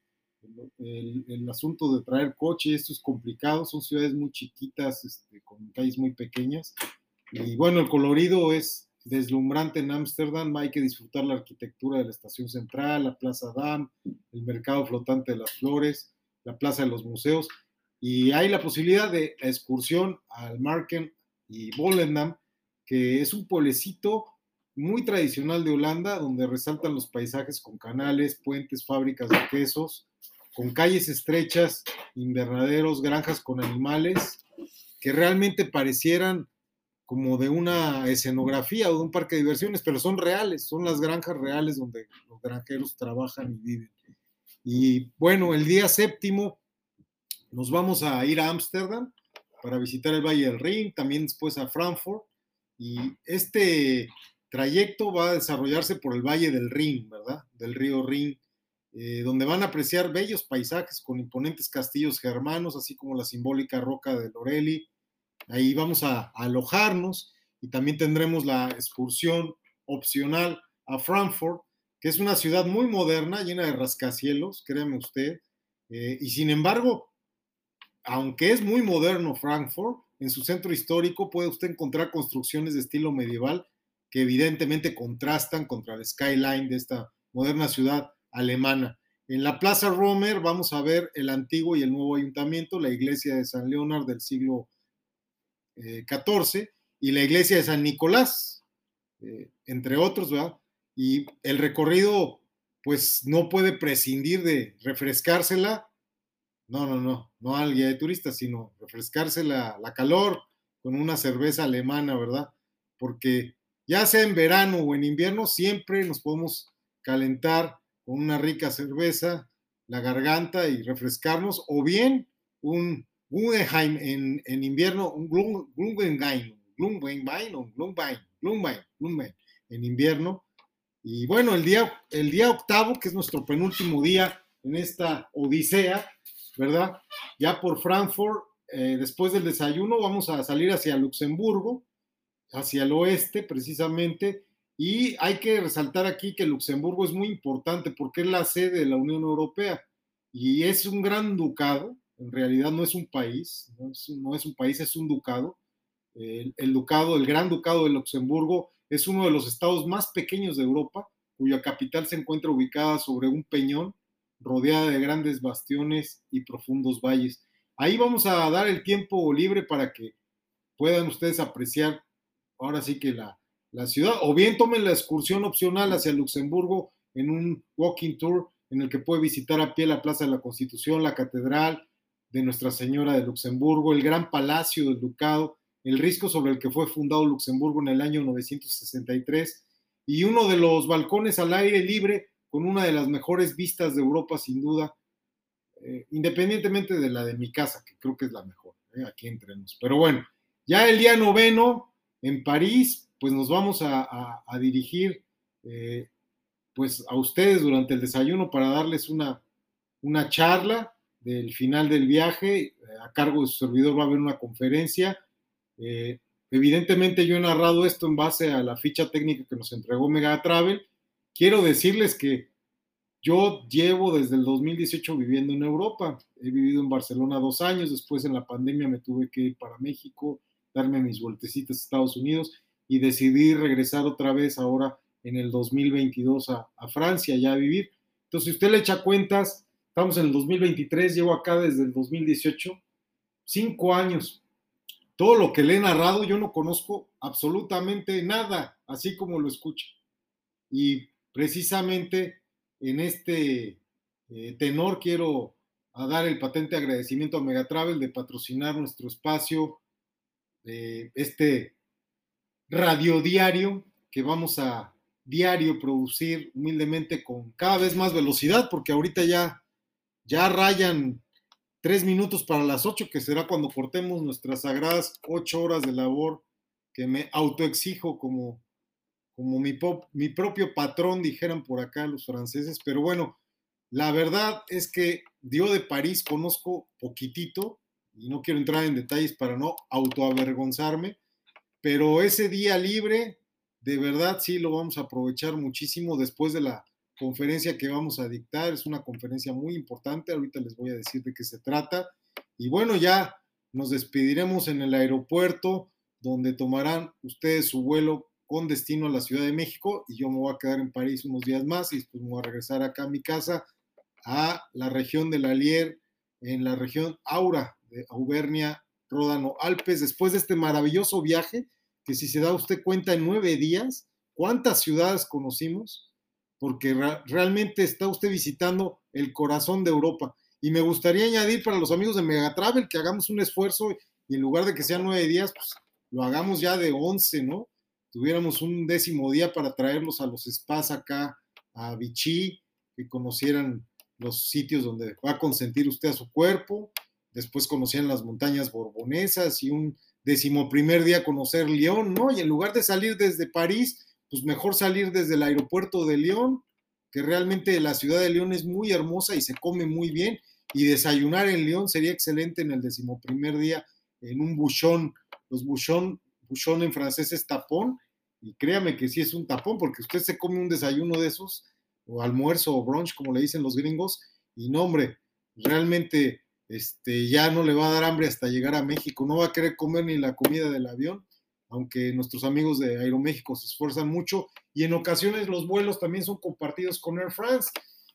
El, asunto de traer coche, esto es complicado, son ciudades muy chiquitas, este, con calles muy pequeñas. Y bueno, el colorido es deslumbrante en Ámsterdam, hay que disfrutar la arquitectura de la estación central, la Plaza Dam, el mercado flotante de las flores, la Plaza de los Museos, y hay la posibilidad de excursión al Marken y Volendam, que es un pueblecito muy tradicional de Holanda, donde resaltan los paisajes con canales, puentes, fábricas de quesos, con calles estrechas, invernaderos, granjas con animales, que realmente parecieran como de una escenografía o de un parque de diversiones, pero son reales, son las granjas reales donde los granjeros trabajan y viven. Y bueno, el día séptimo nos vamos a ir a Ámsterdam para visitar el Valle del Rin, también después a Frankfurt. Y este trayecto va a desarrollarse por el Valle del Rin, ¿verdad? Del río Rin, eh, donde van a apreciar bellos paisajes con imponentes castillos germanos, así como la simbólica roca de Lorelli. Ahí vamos a, alojarnos y también tendremos la excursión opcional a Frankfurt, que es una ciudad muy moderna, llena de rascacielos, créame usted, eh, y sin embargo, aunque es muy moderno Frankfurt, en su centro histórico puede usted encontrar construcciones de estilo medieval que evidentemente contrastan contra el skyline de esta moderna ciudad alemana. En la Plaza Romer vamos a ver el antiguo y el nuevo ayuntamiento, la iglesia de San Leonard del siglo XIV eh, y la iglesia de San Nicolás, eh, entre otros, ¿verdad? Y el recorrido, pues no puede prescindir de refrescársela. No, no, no, no al guía de turistas, sino refrescársela la calor con una cerveza alemana, ¿verdad? Porque ya sea en verano o en invierno, siempre nos podemos calentar con una rica cerveza la garganta y refrescarnos, o bien un Guggenheim en, en invierno, un Guggenheim, Glumwein, o Glumwein, en invierno. Y bueno, el día, el día octavo, que es nuestro penúltimo día en esta odisea, ¿verdad? Ya por Frankfurt, eh, después del desayuno, vamos a salir hacia Luxemburgo, hacia el oeste precisamente, y hay que resaltar aquí que Luxemburgo es muy importante porque es la sede de la Unión Europea y es un gran ducado, en realidad no es un país, no es, un país, es un ducado. El, ducado, el gran ducado de Luxemburgo es uno de los estados más pequeños de Europa, cuya capital se encuentra ubicada sobre un peñón rodeada de grandes bastiones y profundos valles. Ahí vamos a dar el tiempo libre para que puedan ustedes apreciar ahora sí que la, la ciudad, o bien tomen la excursión opcional hacia Luxemburgo en un walking tour en el que puede visitar a pie la Plaza de la Constitución, la Catedral de Nuestra Señora de Luxemburgo, el Gran Palacio del Ducado, el risco sobre el que fue fundado Luxemburgo en el año 963 y uno de los balcones al aire libre con una de las mejores vistas de Europa sin duda, eh, independientemente de la de mi casa, que creo que es la mejor, eh, aquí entremos. Pero bueno, ya el día noveno en París, pues nos vamos a, dirigir eh, pues a ustedes durante el desayuno para darles una, una charla del final del viaje. Eh, a cargo de su servidor va a haber una conferencia. Eh, evidentemente yo he narrado esto en base a la ficha técnica que nos entregó Mega Travel. Quiero decirles que yo llevo desde el 2018 viviendo en Europa. He vivido en Barcelona dos años, después en la pandemia me tuve que ir para México, darme mis vueltecitas a Estados Unidos y decidí regresar otra vez ahora en el 2022 a, Francia ya a vivir. Entonces, si usted le echa cuentas, estamos en el 2023, llevo acá desde el 2018, cinco años. Todo lo que le he narrado, yo no conozco absolutamente nada, así como lo escucha. Y precisamente en este eh, tenor quiero dar el patente agradecimiento a Megatravel de patrocinar nuestro espacio, eh, este radio diario que vamos a diario producir humildemente con cada vez más velocidad, porque ahorita ya, ya rayan tres minutos para las ocho, que será cuando cortemos nuestras sagradas ocho horas de labor que me autoexijo como, como mi, mi propio patrón, dijeran por acá los franceses. Pero bueno, la verdad es que Dio de París conozco poquitito y no quiero entrar en detalles para no autoavergonzarme pero ese día libre, de verdad sí lo vamos a aprovechar muchísimo después de la conferencia que vamos a dictar. Es una conferencia muy importante, ahorita les voy a decir de qué se trata. Y bueno, ya nos despediremos en el aeropuerto donde tomarán ustedes su vuelo con destino a la Ciudad de México y yo me voy a quedar en París unos días más y después me voy a regresar acá a mi casa a la región del Alier, en la región Aura de Auvernia Ródano Alpes, después de este maravilloso viaje, que si se da usted cuenta en nueve días, ¿cuántas ciudades conocimos? Porque realmente está usted visitando el corazón de Europa. Y me gustaría añadir para los amigos de Megatravel que hagamos un esfuerzo y en lugar de que sean nueve días, pues lo hagamos ya de once, ¿no? Tuviéramos un décimo día para traerlos a los spas acá, a Vichy, que conocieran los sitios donde va a consentir usted a su cuerpo, después conocían las montañas borbonesas y un decimoprimer día conocer León, ¿no? Y en lugar de salir desde París, pues mejor salir desde el aeropuerto de León, que realmente la ciudad de León es muy hermosa y se come muy bien, y desayunar en León sería excelente en el decimoprimer día en un bouchon, los bouchon, bouchon en francés es tapón, y créame que sí es un tapón, porque usted se come un desayuno de esos, o almuerzo o brunch, como le dicen los gringos, y no, hombre, realmente este, ya no le va a dar hambre hasta llegar a México, no va a querer comer ni la comida del avión, aunque nuestros amigos de Aeroméxico se esfuerzan mucho y en ocasiones los vuelos también son compartidos con Air France.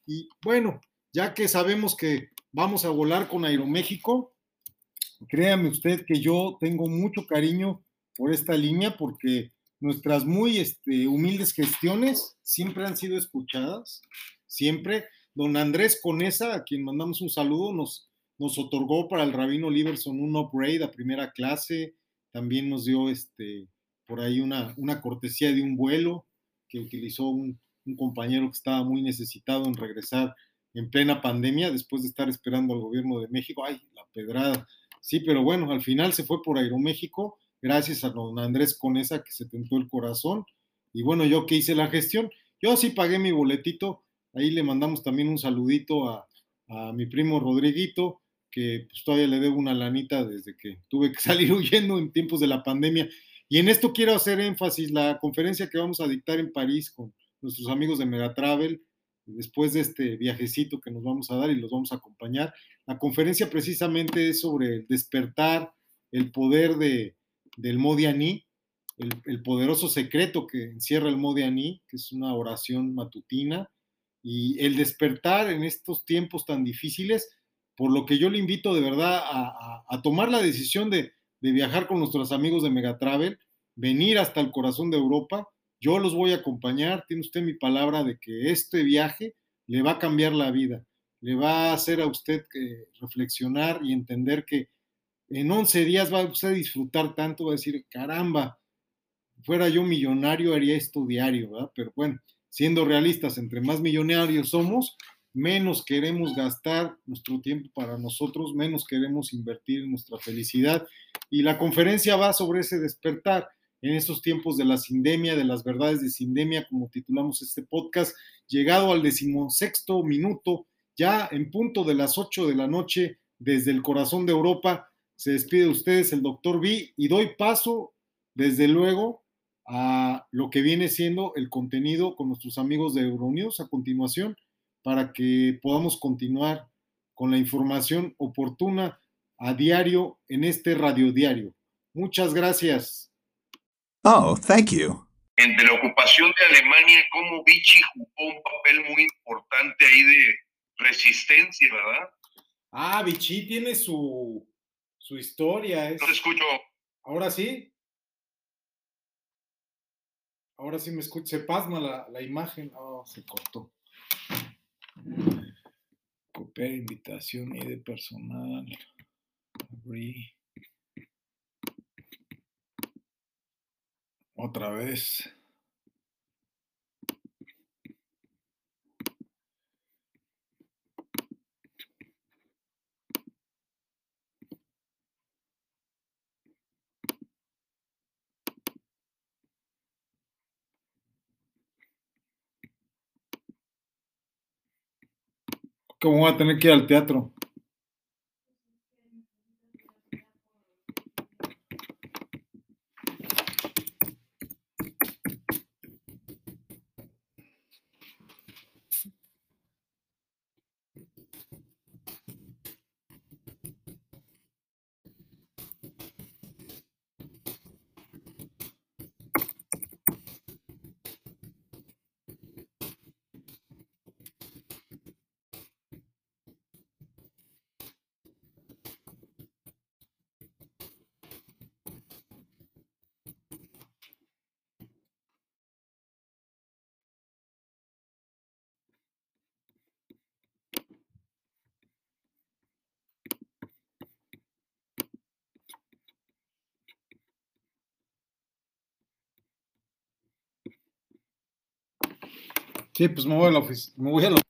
Y bueno, ya que sabemos que vamos a volar con Aeroméxico, créame usted que yo tengo mucho cariño por esta línea porque nuestras muy este, humildes gestiones siempre han sido escuchadas, siempre. Don Andrés Conesa, a quien mandamos un saludo, nos, nos otorgó para el Rabino Liberson un upgrade a primera clase, también nos dio este, por ahí una, una cortesía de un vuelo que utilizó un, compañero que estaba muy necesitado en regresar en plena pandemia, después de estar esperando al gobierno de México. ¡Ay, la pedrada! Sí, pero bueno, al final se fue por Aeroméxico, gracias a don Andrés Conesa que se tentó el corazón. Y bueno, yo que hice la gestión, yo sí pagué mi boletito, ahí le mandamos también un saludito a, a mi primo Rodriguito, que pues, todavía le debo una lanita desde que tuve que [laughs] salir huyendo en tiempos de la pandemia. Y en esto quiero hacer énfasis, la conferencia que vamos a dictar en París con nuestros amigos de Megatravel, después de este viajecito que nos vamos a dar y los vamos a acompañar. La conferencia precisamente es sobre el despertar, el poder de, del Modianí, el, el, poderoso secreto que encierra el Modianí, que es una oración matutina, y el despertar en estos tiempos tan difíciles por lo que yo le invito de verdad a, tomar la decisión de, viajar con nuestros amigos de Megatravel, venir hasta el corazón de Europa. Yo los voy a acompañar, tiene usted mi palabra de que este viaje le va a cambiar la vida, le va a hacer a usted reflexionar y entender que en 11 días va a usted disfrutar tanto, va a decir, caramba, fuera yo millonario haría esto diario, ¿verdad? Pero bueno, siendo realistas, entre más millonarios somos, menos queremos gastar nuestro tiempo para nosotros, menos queremos invertir en nuestra felicidad. Y la conferencia va sobre ese despertar en estos tiempos de la sindemia, de las verdades de sindemia, como titulamos este podcast, llegado al decimosexto minuto, ya en punto de las ocho de la noche, desde el corazón de Europa. Se despide de ustedes el doctor B y doy paso, desde luego, a lo que viene siendo el contenido con nuestros amigos de Euronews a continuación para que podamos continuar con la información oportuna a diario en este radio diario. Muchas gracias.
Oh, thank you.
Entre la ocupación de Alemania, cómo Vichy jugó un papel muy importante ahí de resistencia, ¿verdad?
Ah, Vichy tiene su, su historia. Es...
No te escucho.
¿Ahora sí? Ahora sí me escucho. Se pasma la, la imagen. Oh, se cortó. Copiar invitación y de personal. Abrí. Otra vez. ¿Cómo voy a tener que ir al teatro? Sí, pues me voy a la oficina. Me voy a la...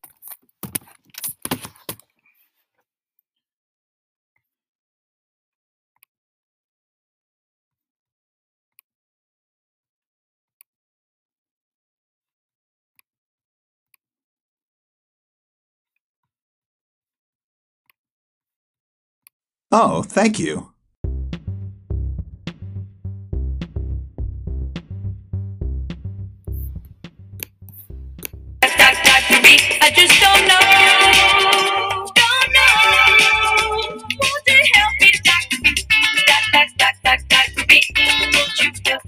Oh, thank you.
Thank you.